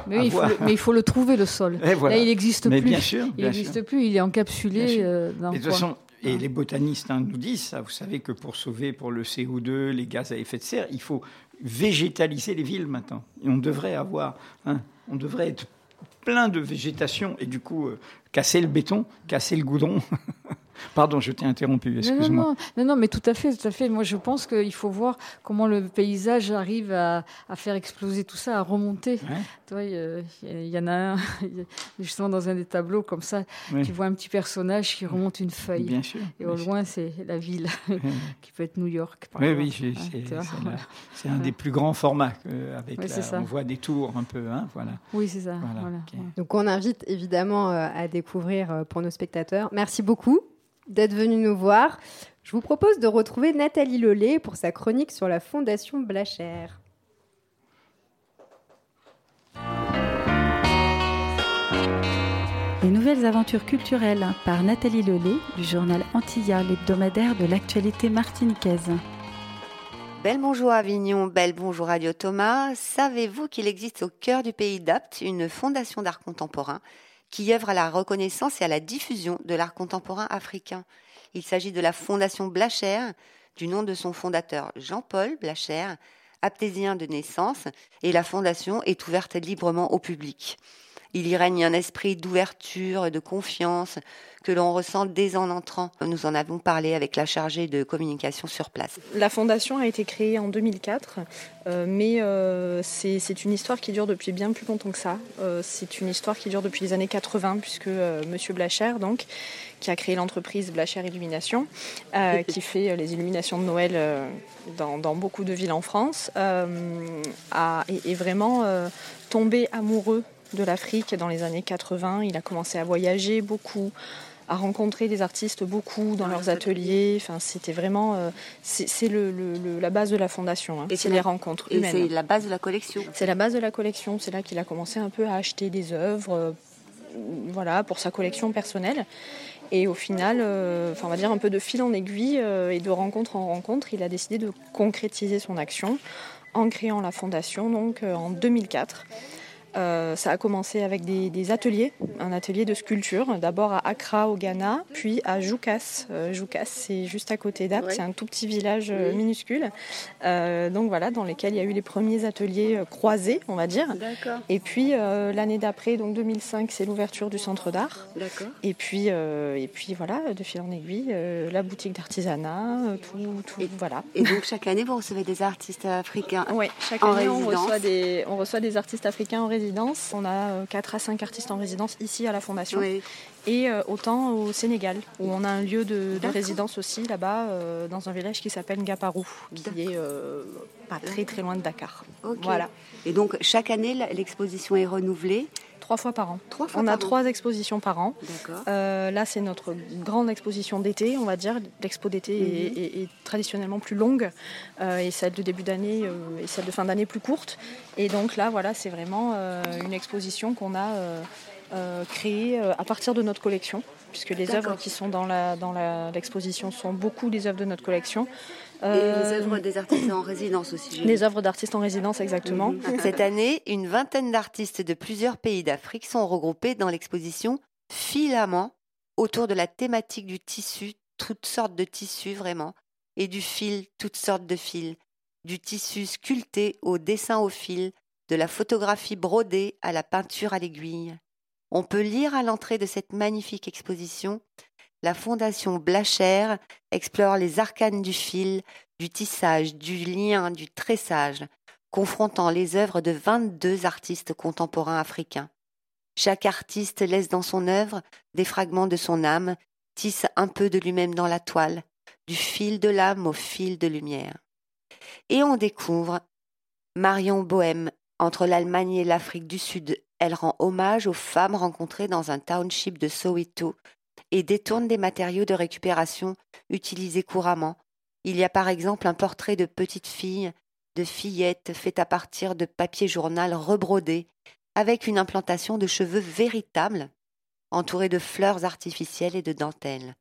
mais, il faut le, trouver, le sol. Là, il n'existe plus. Bien sûr, il n'existe plus, il est encapsulé euh, dans et et les botanistes hein, nous disent ça. Vous savez que pour sauver pour le CO2, les gaz à effet de serre, il faut végétaliser les villes maintenant. Et on devrait avoir, hein, on devrait être plein de végétation et du coup euh, casser le béton, casser le goudron. Pardon, je t'ai interrompu, excuse-moi. Non, non, mais tout à fait, tout à fait. Moi, je pense qu'il faut voir comment le paysage arrive à, faire exploser tout ça, à remonter. il y, en a un, justement, dans un des tableaux comme ça, tu vois un petit personnage qui remonte une feuille. Bien sûr. Et au loin, c'est la ville, qui peut être New York. Par oui, oui, c'est un des plus grands formats. avec on voit des tours un peu. Hein, voilà. Oui, c'est ça. Donc, on invite évidemment euh, à découvrir euh, pour nos spectateurs. Merci beaucoup d'être venu nous voir. Je vous propose de retrouver Nathalie Lollet pour sa chronique sur la Fondation Blachère. Les nouvelles aventures culturelles par Nathalie Lelay du journal Antilla, l'hebdomadaire de l'actualité martiniquaise. Belle bonjour Avignon, belle bonjour Radio Thomas. Savez-vous qu'il existe au cœur du pays d'Apt une fondation d'art contemporain qui œuvre à la reconnaissance et à la diffusion de l'art contemporain africain. Il s'agit de la Fondation Blachère, du nom de son fondateur Jean-Paul Blachère, aptésien de naissance, et la fondation est ouverte librement au public. Il y règne un esprit d'ouverture, et de confiance que l'on ressent dès en entrant. Nous en avons parlé avec la chargée de communication sur place. La fondation a été créée en 2004, euh, mais euh, c'est une histoire qui dure depuis bien plus longtemps que ça. Euh, c'est une histoire qui dure depuis les années 80, puisque Monsieur Blacher, donc, qui a créé l'entreprise Blacher Illumination, qui fait les illuminations de Noël dans, beaucoup de villes en France, a, est, est, vraiment tombé amoureux de l'Afrique dans les années 80. Il a commencé à voyager beaucoup, à rencontrer des artistes beaucoup dans leurs ateliers. Enfin, c'était vraiment, euh, c'est le, la base de la fondation. Hein. C'est les rencontres et C'est la base de la collection. C'est la base de la collection. C'est là qu'il a commencé un peu à acheter des œuvres, euh, voilà, pour sa collection personnelle. Et au final, euh, enfin, on va dire un peu de fil en aiguille et de rencontre en rencontre, il a décidé de concrétiser son action en créant la fondation donc en 2004. Euh, ça a commencé avec des, ateliers, un atelier de sculpture, d'abord à Accra au Ghana, puis à Joukas. Euh, Joukas, c'est juste à côté d'Apt, c'est un tout petit village euh, minuscule. donc voilà, dans lesquels il y a eu les premiers ateliers croisés, on va dire. Et puis l'année d'après, donc 2005, c'est l'ouverture du centre d'art. Et puis et puis voilà, de fil en aiguille, la boutique d'artisanat, tout, tout voilà. Et donc chaque année, vous recevez des artistes africains. Oui, chaque année on reçoit des on reçoit des artistes africains en résidence on a 4 euh, à 5 artistes en résidence ici à la Fondation. Et euh, autant au Sénégal, où on a un lieu de, résidence aussi là-bas, euh, dans un village qui s'appelle Ngaparou, qui est pas très très loin de Dakar. Voilà. Et donc chaque année, l'exposition est renouvelée Trois fois par an. on a trois expositions par an. là, c'est notre grande exposition d'été, on va dire. L'expo d'été est, mhm. traditionnellement plus longue et celle de début d'année et celle de fin d'année plus courte. Et donc là, voilà, c'est vraiment une exposition qu'on a créée à partir de notre collection puisque les œuvres qui sont dans l'exposition dans sont beaucoup des œuvres de notre collection. Et les euh, œuvres des artistes en résidence aussi. Les œuvres d'artistes en résidence, exactement. Mhm. Cette année, une vingtaine d'artistes de plusieurs pays d'Afrique sont regroupés dans l'exposition Filament autour de la thématique du tissu, toutes sortes de tissus vraiment, et du fil, toutes sortes de fils, du tissu sculpté au dessin au fil, de la photographie brodée à la peinture à l'aiguille. On peut lire à l'entrée de cette magnifique exposition la Fondation Blacher explore les arcanes du fil, du tissage, du lien, du tressage, confrontant les œuvres de 22 artistes contemporains africains. Chaque artiste laisse dans son œuvre des fragments de son âme, tisse un peu de lui-même dans la toile, du fil de l'âme au fil de lumière. Et on découvre Marion Bohème, entre l'Allemagne et l'Afrique du Sud, elle rend hommage aux femmes rencontrées dans un township de Soweto et détourne des matériaux de récupération utilisés couramment. Il y a par exemple un portrait de petite fille, de fillette fait à partir de papier journal rebrodé, avec une implantation de cheveux véritables, entourée de fleurs artificielles et de dentelles.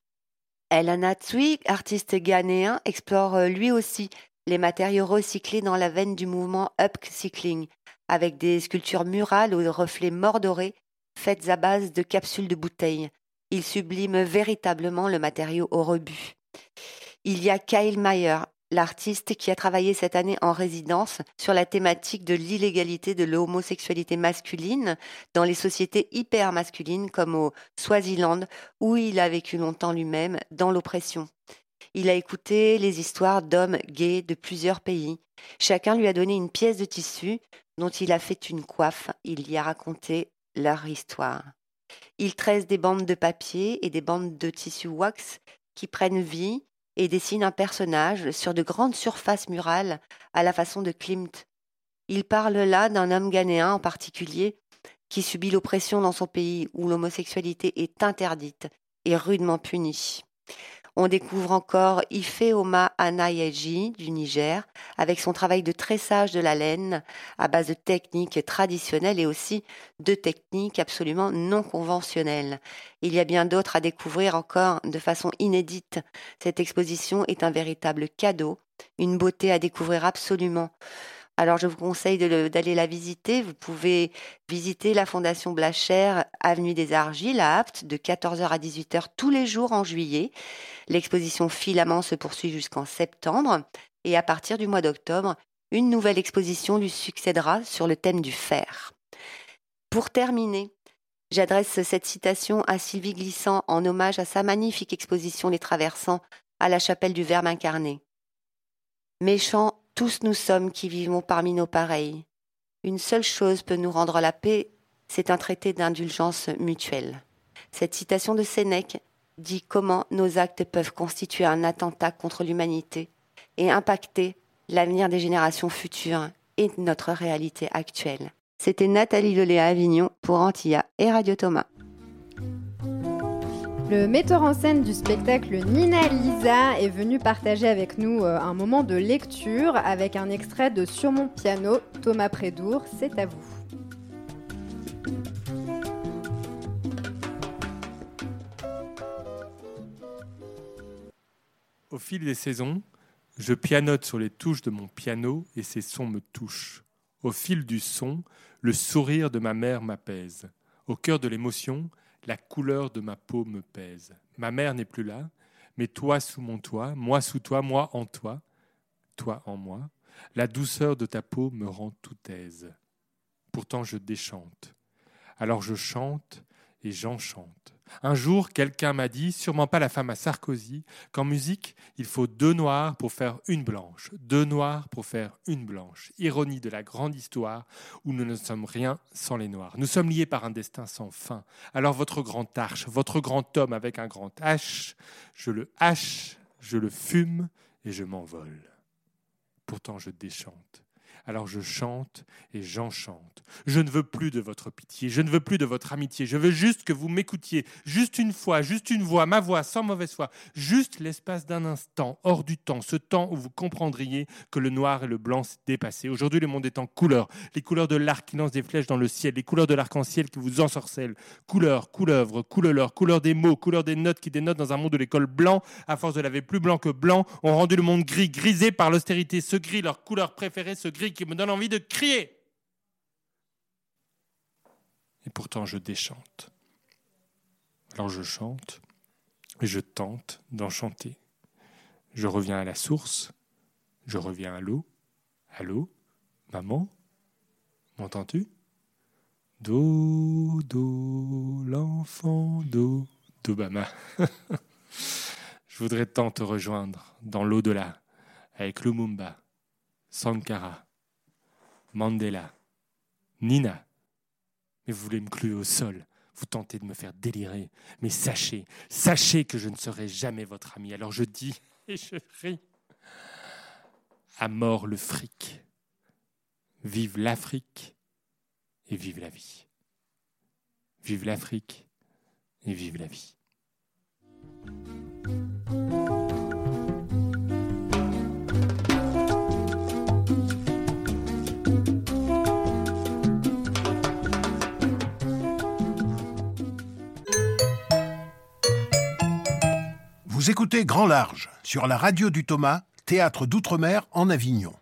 El Tsui, artiste ghanéen, explore euh, lui aussi les matériaux recyclés dans la veine du mouvement upcycling, avec des sculptures murales aux reflets mordorés faites à base de capsules de bouteilles, il sublime véritablement le matériau au rebut. Il y a Kyle Mayer, l'artiste qui a travaillé cette année en résidence sur la thématique de l'illégalité de l'homosexualité masculine dans les sociétés hyper masculines comme au Swaziland où il a vécu longtemps lui-même dans l'oppression. Il a écouté les histoires d'hommes gays de plusieurs pays. Chacun lui a donné une pièce de tissu dont il a fait une coiffe. Il y a raconté leur histoire. Il tresse des bandes de papier et des bandes de tissu wax qui prennent vie et dessinent un personnage sur de grandes surfaces murales à la façon de Klimt. Il parle là d'un homme ghanéen en particulier qui subit l'oppression dans son pays où l'homosexualité est interdite et rudement punie. On découvre encore Ifeoma Anayeji du Niger, avec son travail de tressage de la laine à base de techniques traditionnelles et aussi de techniques absolument non conventionnelles. Il y a bien d'autres à découvrir encore de façon inédite. Cette exposition est un véritable cadeau, une beauté à découvrir absolument. Alors je vous conseille d'aller la visiter. Vous pouvez visiter la Fondation Blacher, avenue des Argiles à Apt, de 14h à 18h tous les jours en juillet. L'exposition Filament se poursuit jusqu'en septembre et à partir du mois d'octobre, une nouvelle exposition lui succédera sur le thème du fer. Pour terminer, J'adresse cette citation à Sylvie Glissant en hommage à sa magnifique exposition Les Traversants à la chapelle du Verbe incarné. Méchants, tous nous sommes qui vivons parmi nos pareils. Une seule chose peut nous rendre la paix, c'est un traité d'indulgence mutuelle. Cette citation de Sénèque dit comment nos actes peuvent constituer un attentat contre l'humanité et impacter l'avenir des générations futures et notre réalité actuelle. C'était Nathalie Lelay à Avignon pour Antilla et Radio Thomas. Le metteur en scène du spectacle Nina Lisa est venu partager avec nous euh, un moment de lecture avec un extrait de Sur mon piano, Thomas Prédour, c'est à vous. Au fil des saisons, je pianote sur les touches de mon piano et ces sons me touchent. Au fil du son, le sourire de ma mère m'apaise. Au cœur de l'émotion, la couleur de ma peau me pèse. Ma mère n'est plus là, mais toi sous mon toit, moi sous toi, moi en toi, toi en moi. La douceur de ta peau me rend tout aise. Pourtant je déchante. Alors je chante et j'enchante. Un jour, quelqu'un m'a dit, sûrement pas la femme à Sarkozy, qu'en musique, il faut deux noirs pour faire une blanche, deux noirs pour faire une blanche. Ironie de la grande histoire où nous ne sommes rien sans les noirs. Nous sommes liés par un destin sans fin. Alors votre grand arche, votre grand homme avec un grand H, je le hache, je le fume et je m'envole. Pourtant je déchante. Alors je chante et j'enchante. Je ne veux plus de votre pitié, je ne veux plus de votre amitié, je veux juste que vous m'écoutiez, juste une fois, juste une voix, ma voix, sans mauvaise foi, juste l'espace d'un instant, hors du temps, ce temps où vous comprendriez que le noir et le blanc s'est dépassé. Aujourd'hui, le monde est en couleurs, les couleurs de l'arc qui lance des flèches dans le ciel, les couleurs de l'arc-en-ciel qui vous ensorcellent, couleurs, couleuvres, couleurs, couleurs des mots, couleurs des notes qui dénotent dans un monde de l'école blanc, à force de laver plus blanc que blanc, ont rendu le monde gris, grisé par l'austérité, ce gris, leur couleur préférée, ce gris qui me donne envie de crier. Et pourtant je déchante. Alors je chante et je tente d'en chanter. Je reviens à la source, je reviens à l'eau. Allô, maman, m'entends-tu? Do, do, l'enfant, do, d'Obama. je voudrais tant te rejoindre dans l'au-delà avec Lumumba, Sankara, Mandela, Nina. Mais vous voulez me clouer au sol, vous tentez de me faire délirer. Mais sachez, sachez que je ne serai jamais votre ami. Alors je dis et je ris. À mort le fric. Vive l'Afrique et vive la vie. Vive l'Afrique et vive la vie. Vous écoutez Grand Large sur la radio du Thomas, théâtre d'outre-mer en Avignon.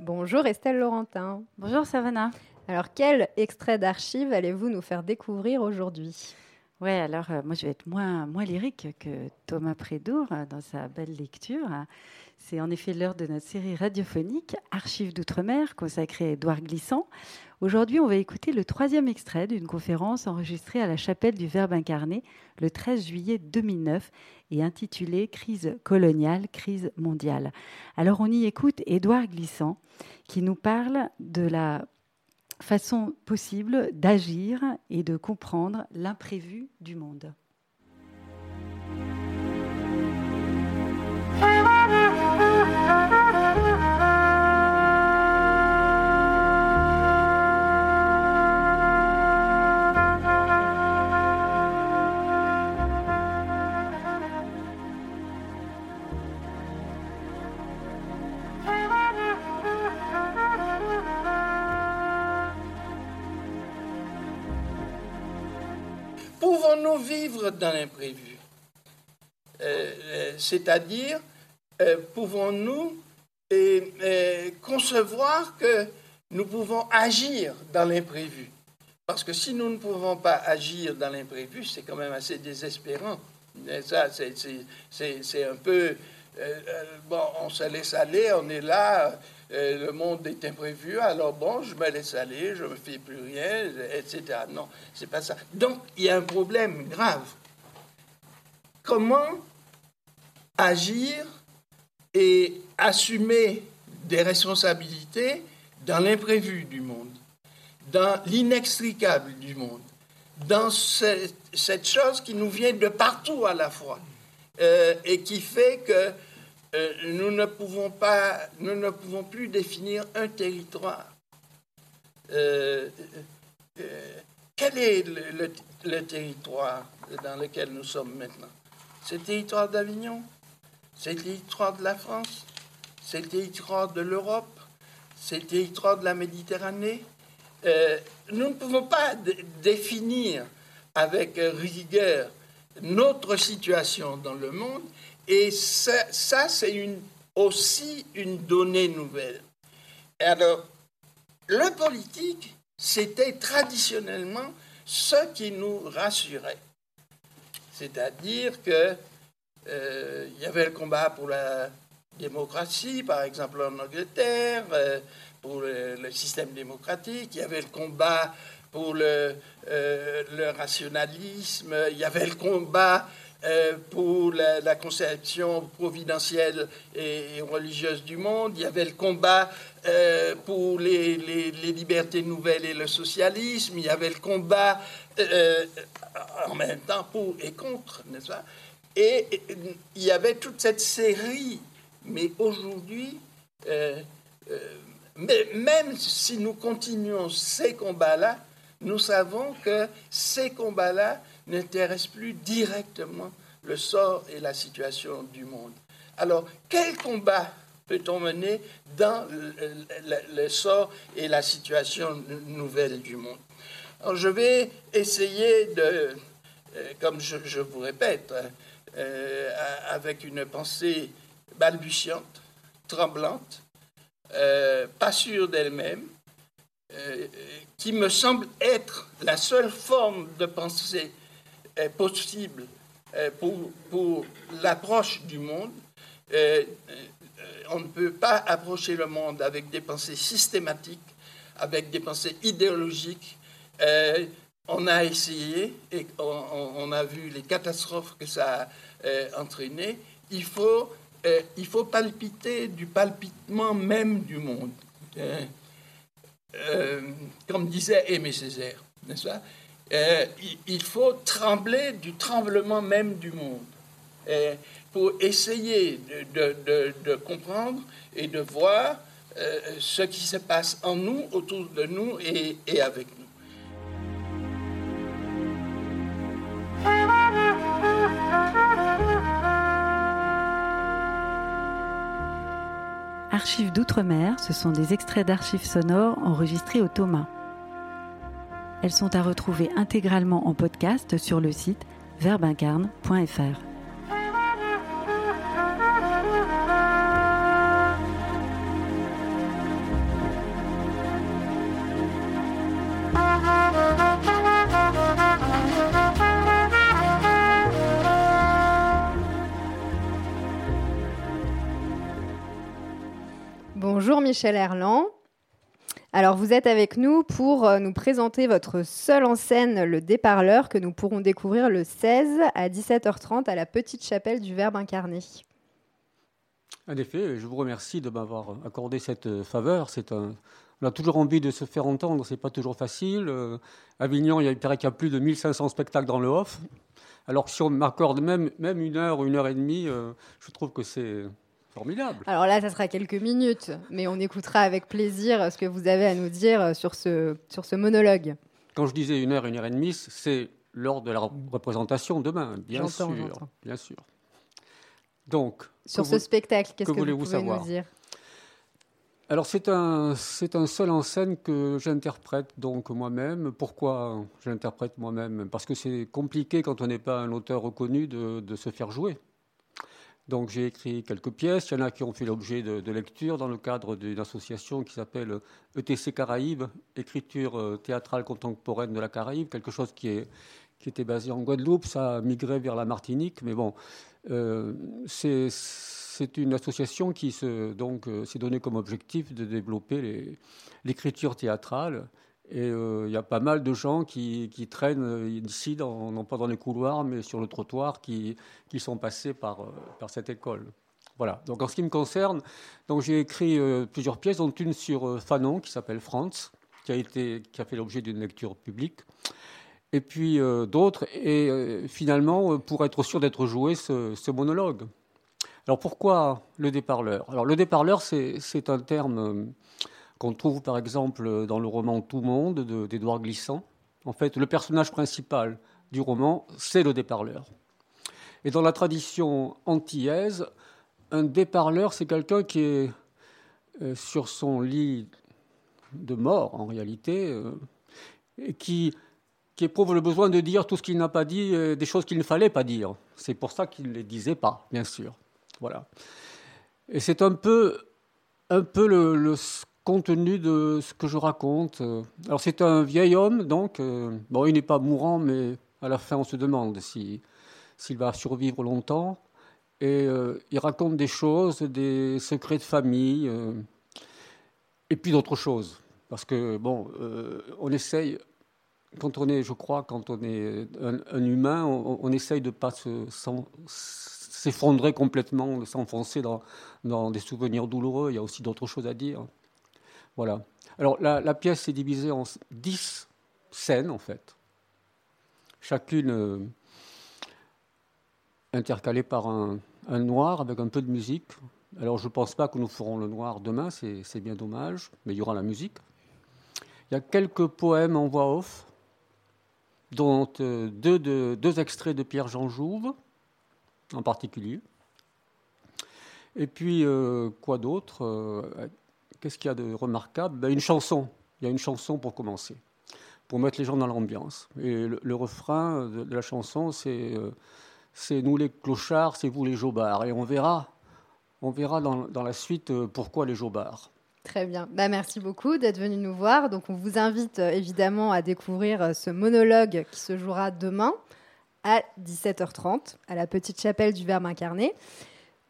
Bonjour Estelle Laurentin. Bonjour Savannah. Alors quel extrait d'archives allez-vous nous faire découvrir aujourd'hui? Ouais, alors euh, moi je vais être moins, moins lyrique que Thomas Prédour euh, dans sa belle lecture. C'est en effet l'heure de notre série radiophonique Archives d'outre-mer consacrée à Édouard Glissant. Aujourd'hui, on va écouter le troisième extrait d'une conférence enregistrée à la chapelle du Verbe incarné le 13 juillet 2009 et intitulée Crise coloniale, crise mondiale. Alors on y écoute Édouard Glissant qui nous parle de la façon possible d'agir et de comprendre l'imprévu du monde. Dans l'imprévu euh, euh, C'est-à-dire, euh, pouvons-nous concevoir que nous pouvons agir dans l'imprévu? Parce que si nous ne pouvons pas agir dans l'imprévu, c'est quand même assez désespérant. ça, c'est un peu... bon, on se laisse aller, on est là, le monde est imprévu, alors bon, je me laisse aller, je ne fais plus rien, etc. Non, c'est pas ça. Donc, il y a un problème grave. Comment agir et assumer des responsabilités dans l'imprévu du monde, dans l'inextricable du monde, dans cette, chose qui nous vient de partout à la fois euh, et qui fait que euh, nous ne pouvons pas, nous ne pouvons plus définir un territoire. Euh, quel est le, le, territoire dans lequel nous sommes maintenant? C'est le territoire d'Avignon. C'est le territoire de la France. C'est le territoire de l'Europe. C'est le territoire de la Méditerranée. Nous ne pouvons pas définir avec rigueur notre situation dans le monde. Et ça, c'est aussi une donnée nouvelle. Alors, le politique, c'était traditionnellement ce qui nous rassurait. C'est-à-dire que euh, y avait le combat pour la démocratie, par exemple en Angleterre, euh, pour le, système démocratique, il y avait le combat pour le, euh, rationalisme, il y avait le combat pour la, conception providentielle et, religieuse du monde. Il y avait le combat pour les, libertés nouvelles et le socialisme. Il y avait le combat euh, en même temps pour et contre, n'est-ce pas? Et il y avait toute cette série. Mais aujourd'hui, même si nous continuons ces combats-là, nous savons que ces combats-là n'intéresse plus directement le sort et la situation du monde. Alors, quel combat peut-on mener dans le, sort et la situation nouvelle du monde? Je vais essayer de, euh, comme je, vous répète, euh, avec une pensée balbutiante, tremblante, euh, pas sûre d'elle-même, qui me semble être la seule forme de pensée possible euh, pour, pour l'approche du monde. Euh, euh, on ne peut pas approcher le monde avec des pensées systématiques, avec des pensées idéologiques. On a essayé et on, a vu les catastrophes que ça a entraîné. Il faut, il faut palpiter du palpitement même du monde. comme disait Aimé Césaire, n'est-ce pas? Euh, il faut trembler du tremblement même du monde euh, pour essayer de, comprendre et de voir euh, ce qui se passe en nous, autour de nous et avec nous. Archives d'outre-mer, ce sont des extraits d'archives sonores enregistrés au Thomas. Elles sont à retrouver intégralement en podcast sur le site verbincarne.fr. Michel Erland. Alors vous êtes avec nous pour euh, nous présenter votre seule en scène, le déparleur, que nous pourrons découvrir le 16 à 17h30 à la Petite Chapelle du Verbe incarné. En effet, je vous remercie de m'avoir accordé cette euh, faveur. C'est. On a toujours envie de se faire entendre, c'est pas toujours facile. Euh, Avignon, il paraît qu'il y a plus de 1500 spectacles dans le off. Alors si on m'accorde même, même une heure, une heure et demie, je trouve que c'est Formidable. Alors là, ça sera quelques minutes, mais on écoutera avec plaisir ce que vous avez à nous dire sur ce, sur ce monologue. Quand je disais une heure, une heure et demie, c'est lors de la représentation demain, bien sûr, bien sûr. Donc, sur ce spectacle, qu'est-ce que, vous, pouvez savoir nous dire? Alors c'est un, c'est un seul en scène que j'interprète donc moi-même. Pourquoi j'interprète moi-même? Parce que c'est compliqué quand on n'est pas un auteur reconnu de, de se faire jouer. Donc j'ai écrit quelques pièces. Il y en a qui ont fait l'objet de, lecture dans le cadre d'une association qui s'appelle ETC Caraïbes, écriture euh, théâtrale contemporaine de la Caraïbe, quelque chose qui, est, qui était basé en Guadeloupe. Ça a migré vers la Martinique, mais bon, euh, c'est une association qui s'est donc s'est donné comme objectif de développer l'écriture théâtrale. Et il y a pas mal de gens qui, traînent ici, non pas dans les couloirs, mais sur le trottoir, qui, sont passés par, par cette école. Voilà. Donc en ce qui me concerne, j'ai écrit plusieurs pièces, dont une sur Fanon qui s'appelle Franz, qui a été qui a fait l'objet d'une lecture publique et puis euh, d'autres, et euh, finalement, euh, pour être sûr d'être joué, ce, monologue. Alors pourquoi le déparleur? Alors le déparleur, c'est un terme qu'on trouve par exemple dans le roman Tout Monde d'Édouard Glissant. En fait, le personnage principal du roman, c'est le déparleur. Et dans la tradition antillaise, un déparleur, c'est quelqu'un qui est sur son lit de mort, en réalité, et qui qui éprouve le besoin de dire tout ce qu'il n'a pas dit, euh, des choses qu'il ne fallait pas dire. C'est pour ça qu'il ne les disait pas, bien sûr. Voilà. Et c'est un peu, un peu le, contenu de ce que je raconte. Alors c'est un vieil homme, donc, euh, bon, il n'est pas mourant, mais à la fin on se demande s'il va survivre longtemps. Et euh, il raconte des choses, des secrets de famille, et puis d'autres choses. Parce que, bon, on essaye quand on est, je crois, quand on est un, humain, on, essaye de pas s'effondrer complètement, de s'enfoncer dans, des souvenirs douloureux. Il y a aussi d'autres choses à dire. Voilà. Alors, la, pièce est divisée en dix scènes, en fait. Chacune euh, intercalée par un, noir avec un peu de musique. Alors, je ne pense pas que nous ferons le noir demain, c'est bien dommage, mais il y aura la musique. Il y a quelques poèmes en voix off dont euh, deux, extraits de Pierre-Jean Jouve, en particulier. Et puis, euh, quoi d'autre Qu'est-ce qu'il y a de remarquable? Ben, Une chanson. Il y a une chanson pour commencer, pour mettre les gens dans l'ambiance. Et le, refrain de, la chanson, c'est c'est nous les clochards, c'est vous les jobards. Et on verra, on verra dans, la suite pourquoi les jobards. Très bien. Bah, merci beaucoup d'être venu nous voir. Donc, on vous invite euh, évidemment à découvrir euh, ce monologue qui se jouera demain à 17h30 à la petite chapelle du Verbe incarné.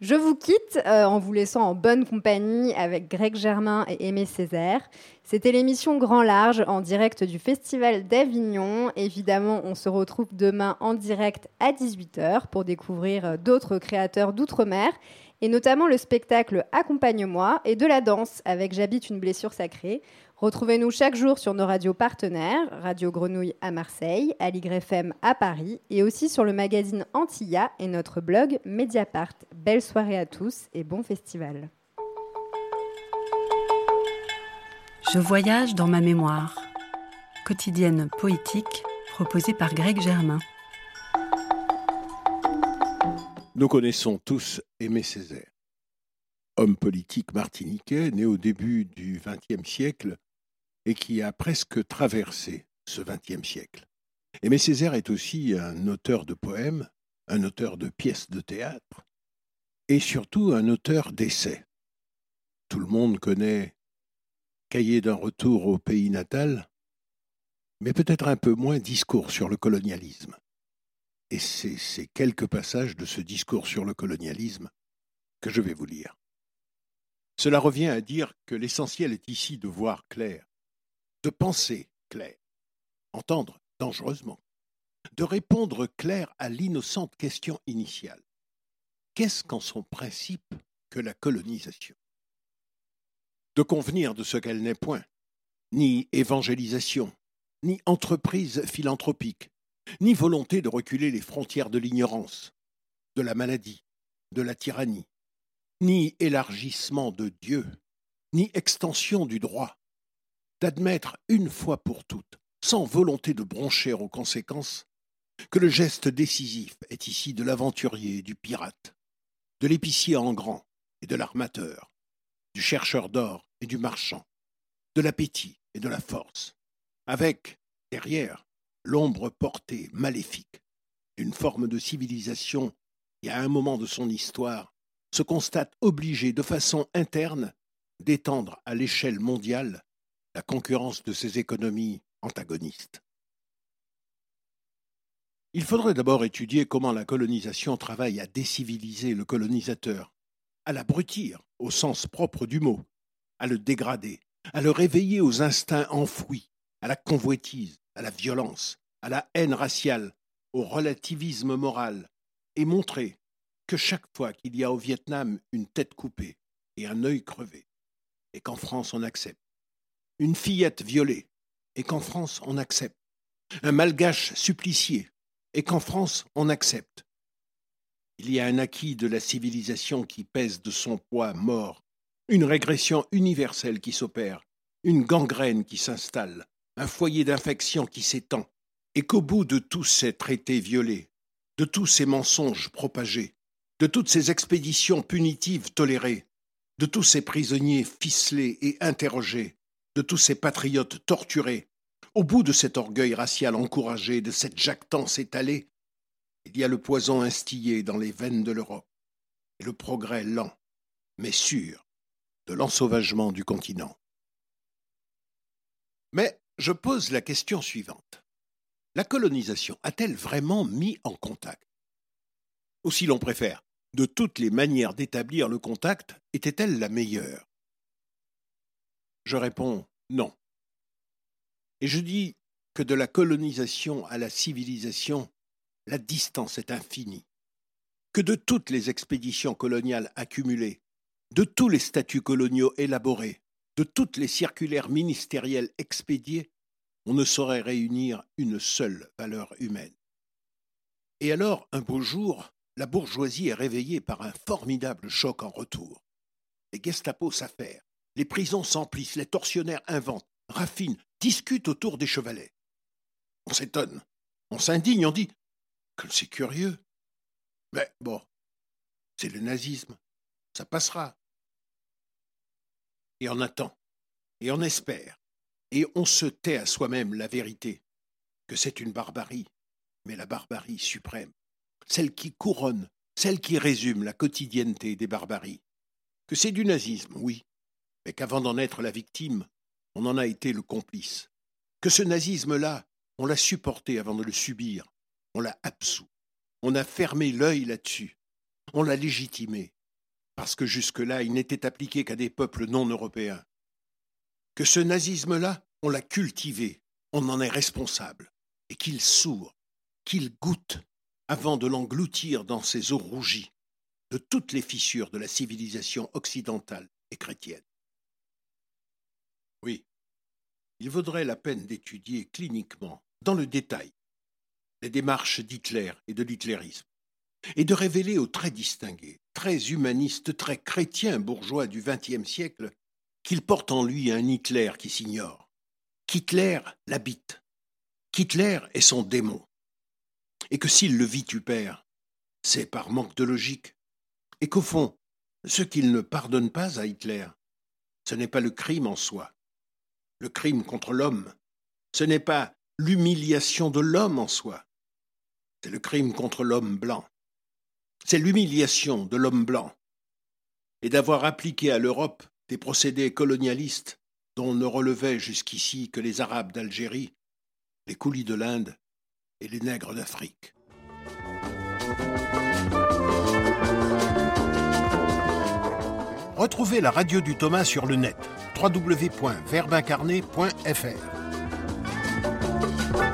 Je vous quitte euh, en vous laissant en bonne compagnie avec Greg Germain et Aimé Césaire. C'était l'émission Grand Large en direct du Festival d'Avignon. Évidemment, on se retrouve demain en direct à 18h pour découvrir d'autres créateurs d'outre-mer et notamment le spectacle Accompagne-moi et de la danse avec J'habite une blessure sacrée. Retrouvez-nous chaque jour sur nos radios partenaires, Radio Grenouille à Marseille, Aligre FM à Paris et aussi sur le magazine Antilla et notre blog Mediapart. Belle soirée à tous et bon festival. Je voyage dans ma mémoire. Quotidienne poétique proposée par Greg Germain. Nous connaissons tous Aimé Césaire, homme politique martiniquais né au début du XXe siècle et qui a presque traversé ce XXe siècle. Aimé Césaire est aussi un auteur de poèmes, un auteur de pièces de théâtre et surtout un auteur d'essais. Tout le monde connaît Cahier d'un retour au pays natal, mais peut-être un peu moins discours sur le colonialisme. Et c'est ces quelques passages de ce discours sur le colonialisme que je vais vous lire. Cela revient à dire que l'essentiel est ici de voir clair, de penser clair, entendre dangereusement, de répondre clair à l'innocente question initiale. Qu'est-ce qu'en son principe que la colonisation? De convenir de ce qu'elle n'est point, ni évangélisation, ni entreprise philanthropique, ni volonté de reculer les frontières de l'ignorance, de la maladie, de la tyrannie, ni élargissement de Dieu, ni extension du droit, d'admettre une fois pour toutes, sans volonté de broncher aux conséquences, que le geste décisif est ici de l'aventurier du pirate, de l'épicier en grand et de l'armateur, du chercheur d'or et du marchand, de l'appétit et de la force, avec, derrière, l'ombre portée maléfique d'une forme de civilisation qui, à un moment de son histoire, se constate obligée de façon interne d'étendre à l'échelle mondiale la concurrence de ses économies antagonistes. Il faudrait d'abord étudier comment la colonisation travaille à déciviliser le colonisateur, à l'abrutir au sens propre du mot, à le dégrader, à le réveiller aux instincts enfouis, à la convoitise, à la violence, à la haine raciale, au relativisme moral, et montrer que chaque fois qu'il y a au Vietnam une tête coupée et un œil crevé, et qu'en France on accepte, une fillette violée, et qu'en France on accepte, un malgache supplicié, et qu'en France on accepte. Il y a un acquis de la civilisation qui pèse de son poids mort, une régression universelle qui s'opère, une gangrène qui s'installe, un foyer d'infection qui s'étend, et qu'au bout de tous ces traités violés, de tous ces mensonges propagés, de toutes ces expéditions punitives tolérées, de tous ces prisonniers ficelés et interrogés, de tous ces patriotes torturés, au bout de cet orgueil racial encouragé, de cette jactance étalée, il y a le poison instillé dans les veines de l'Europe et le progrès lent, mais sûr, de l'ensauvagement du continent. Mais je pose la question suivante. La colonisation a-t-elle vraiment mis en contact? Ou si l'on préfère, de toutes les manières d'établir le contact, était-elle la meilleure? Je réponds non. Et je dis que de la colonisation à la civilisation, la distance est infinie, que de toutes les expéditions coloniales accumulées, de tous les statuts coloniaux élaborés, de toutes les circulaires ministérielles expédiées, on ne saurait réunir une seule valeur humaine. Et alors, un beau jour, la bourgeoisie est réveillée par un formidable choc en retour. Les Gestapo s'affairent, les prisons s'emplissent, les tortionnaires inventent, raffinent, discutent autour des chevalets. On s'étonne, on s'indigne, on dit que c'est curieux. Mais bon, c'est le nazisme, ça passera. Et on attend, et on espère, et on se tait à soi-même la vérité, que c'est une barbarie, mais la barbarie suprême celle qui couronne, celle qui résume la quotidienneté des barbaries. Que c'est du nazisme, oui, mais qu'avant d'en être la victime, on en a été le complice. Que ce nazisme-là, on l'a supporté avant de le subir, on l'a absous, on a fermé l'œil là-dessus, on l'a légitimé, parce que jusque-là il n'était appliqué qu'à des peuples non européens. Que ce nazisme-là, on l'a cultivé, on en est responsable, et qu'il sourd, qu'il goûte, avant de l'engloutir dans ses eaux rougies de toutes les fissures de la civilisation occidentale et chrétienne. Oui, il vaudrait la peine d'étudier cliniquement, dans le détail, les démarches d'Hitler et de l'hitlérisme, et de révéler aux très distingués, très humanistes, très chrétiens bourgeois du XXe siècle qu'il porte en lui un Hitler qui s'ignore, qu'Hitler l'habite, qu'Hitler est son démon, et que s'il le vitupère, c'est par manque de logique, et qu'au fond, ce qu'il ne pardonne pas à Hitler, ce n'est pas le crime en soi, le crime contre l'homme, ce n'est pas l'humiliation de l'homme en soi, c'est le crime contre l'homme blanc, c'est l'humiliation de l'homme blanc, et d'avoir appliqué à l'Europe des procédés colonialistes dont ne relevaient jusqu'ici que les Arabes d'Algérie, les coulis de l'Inde et les nègres d'Afrique. Retrouvez la radio du Thomas sur le net www.verbincarné.fr.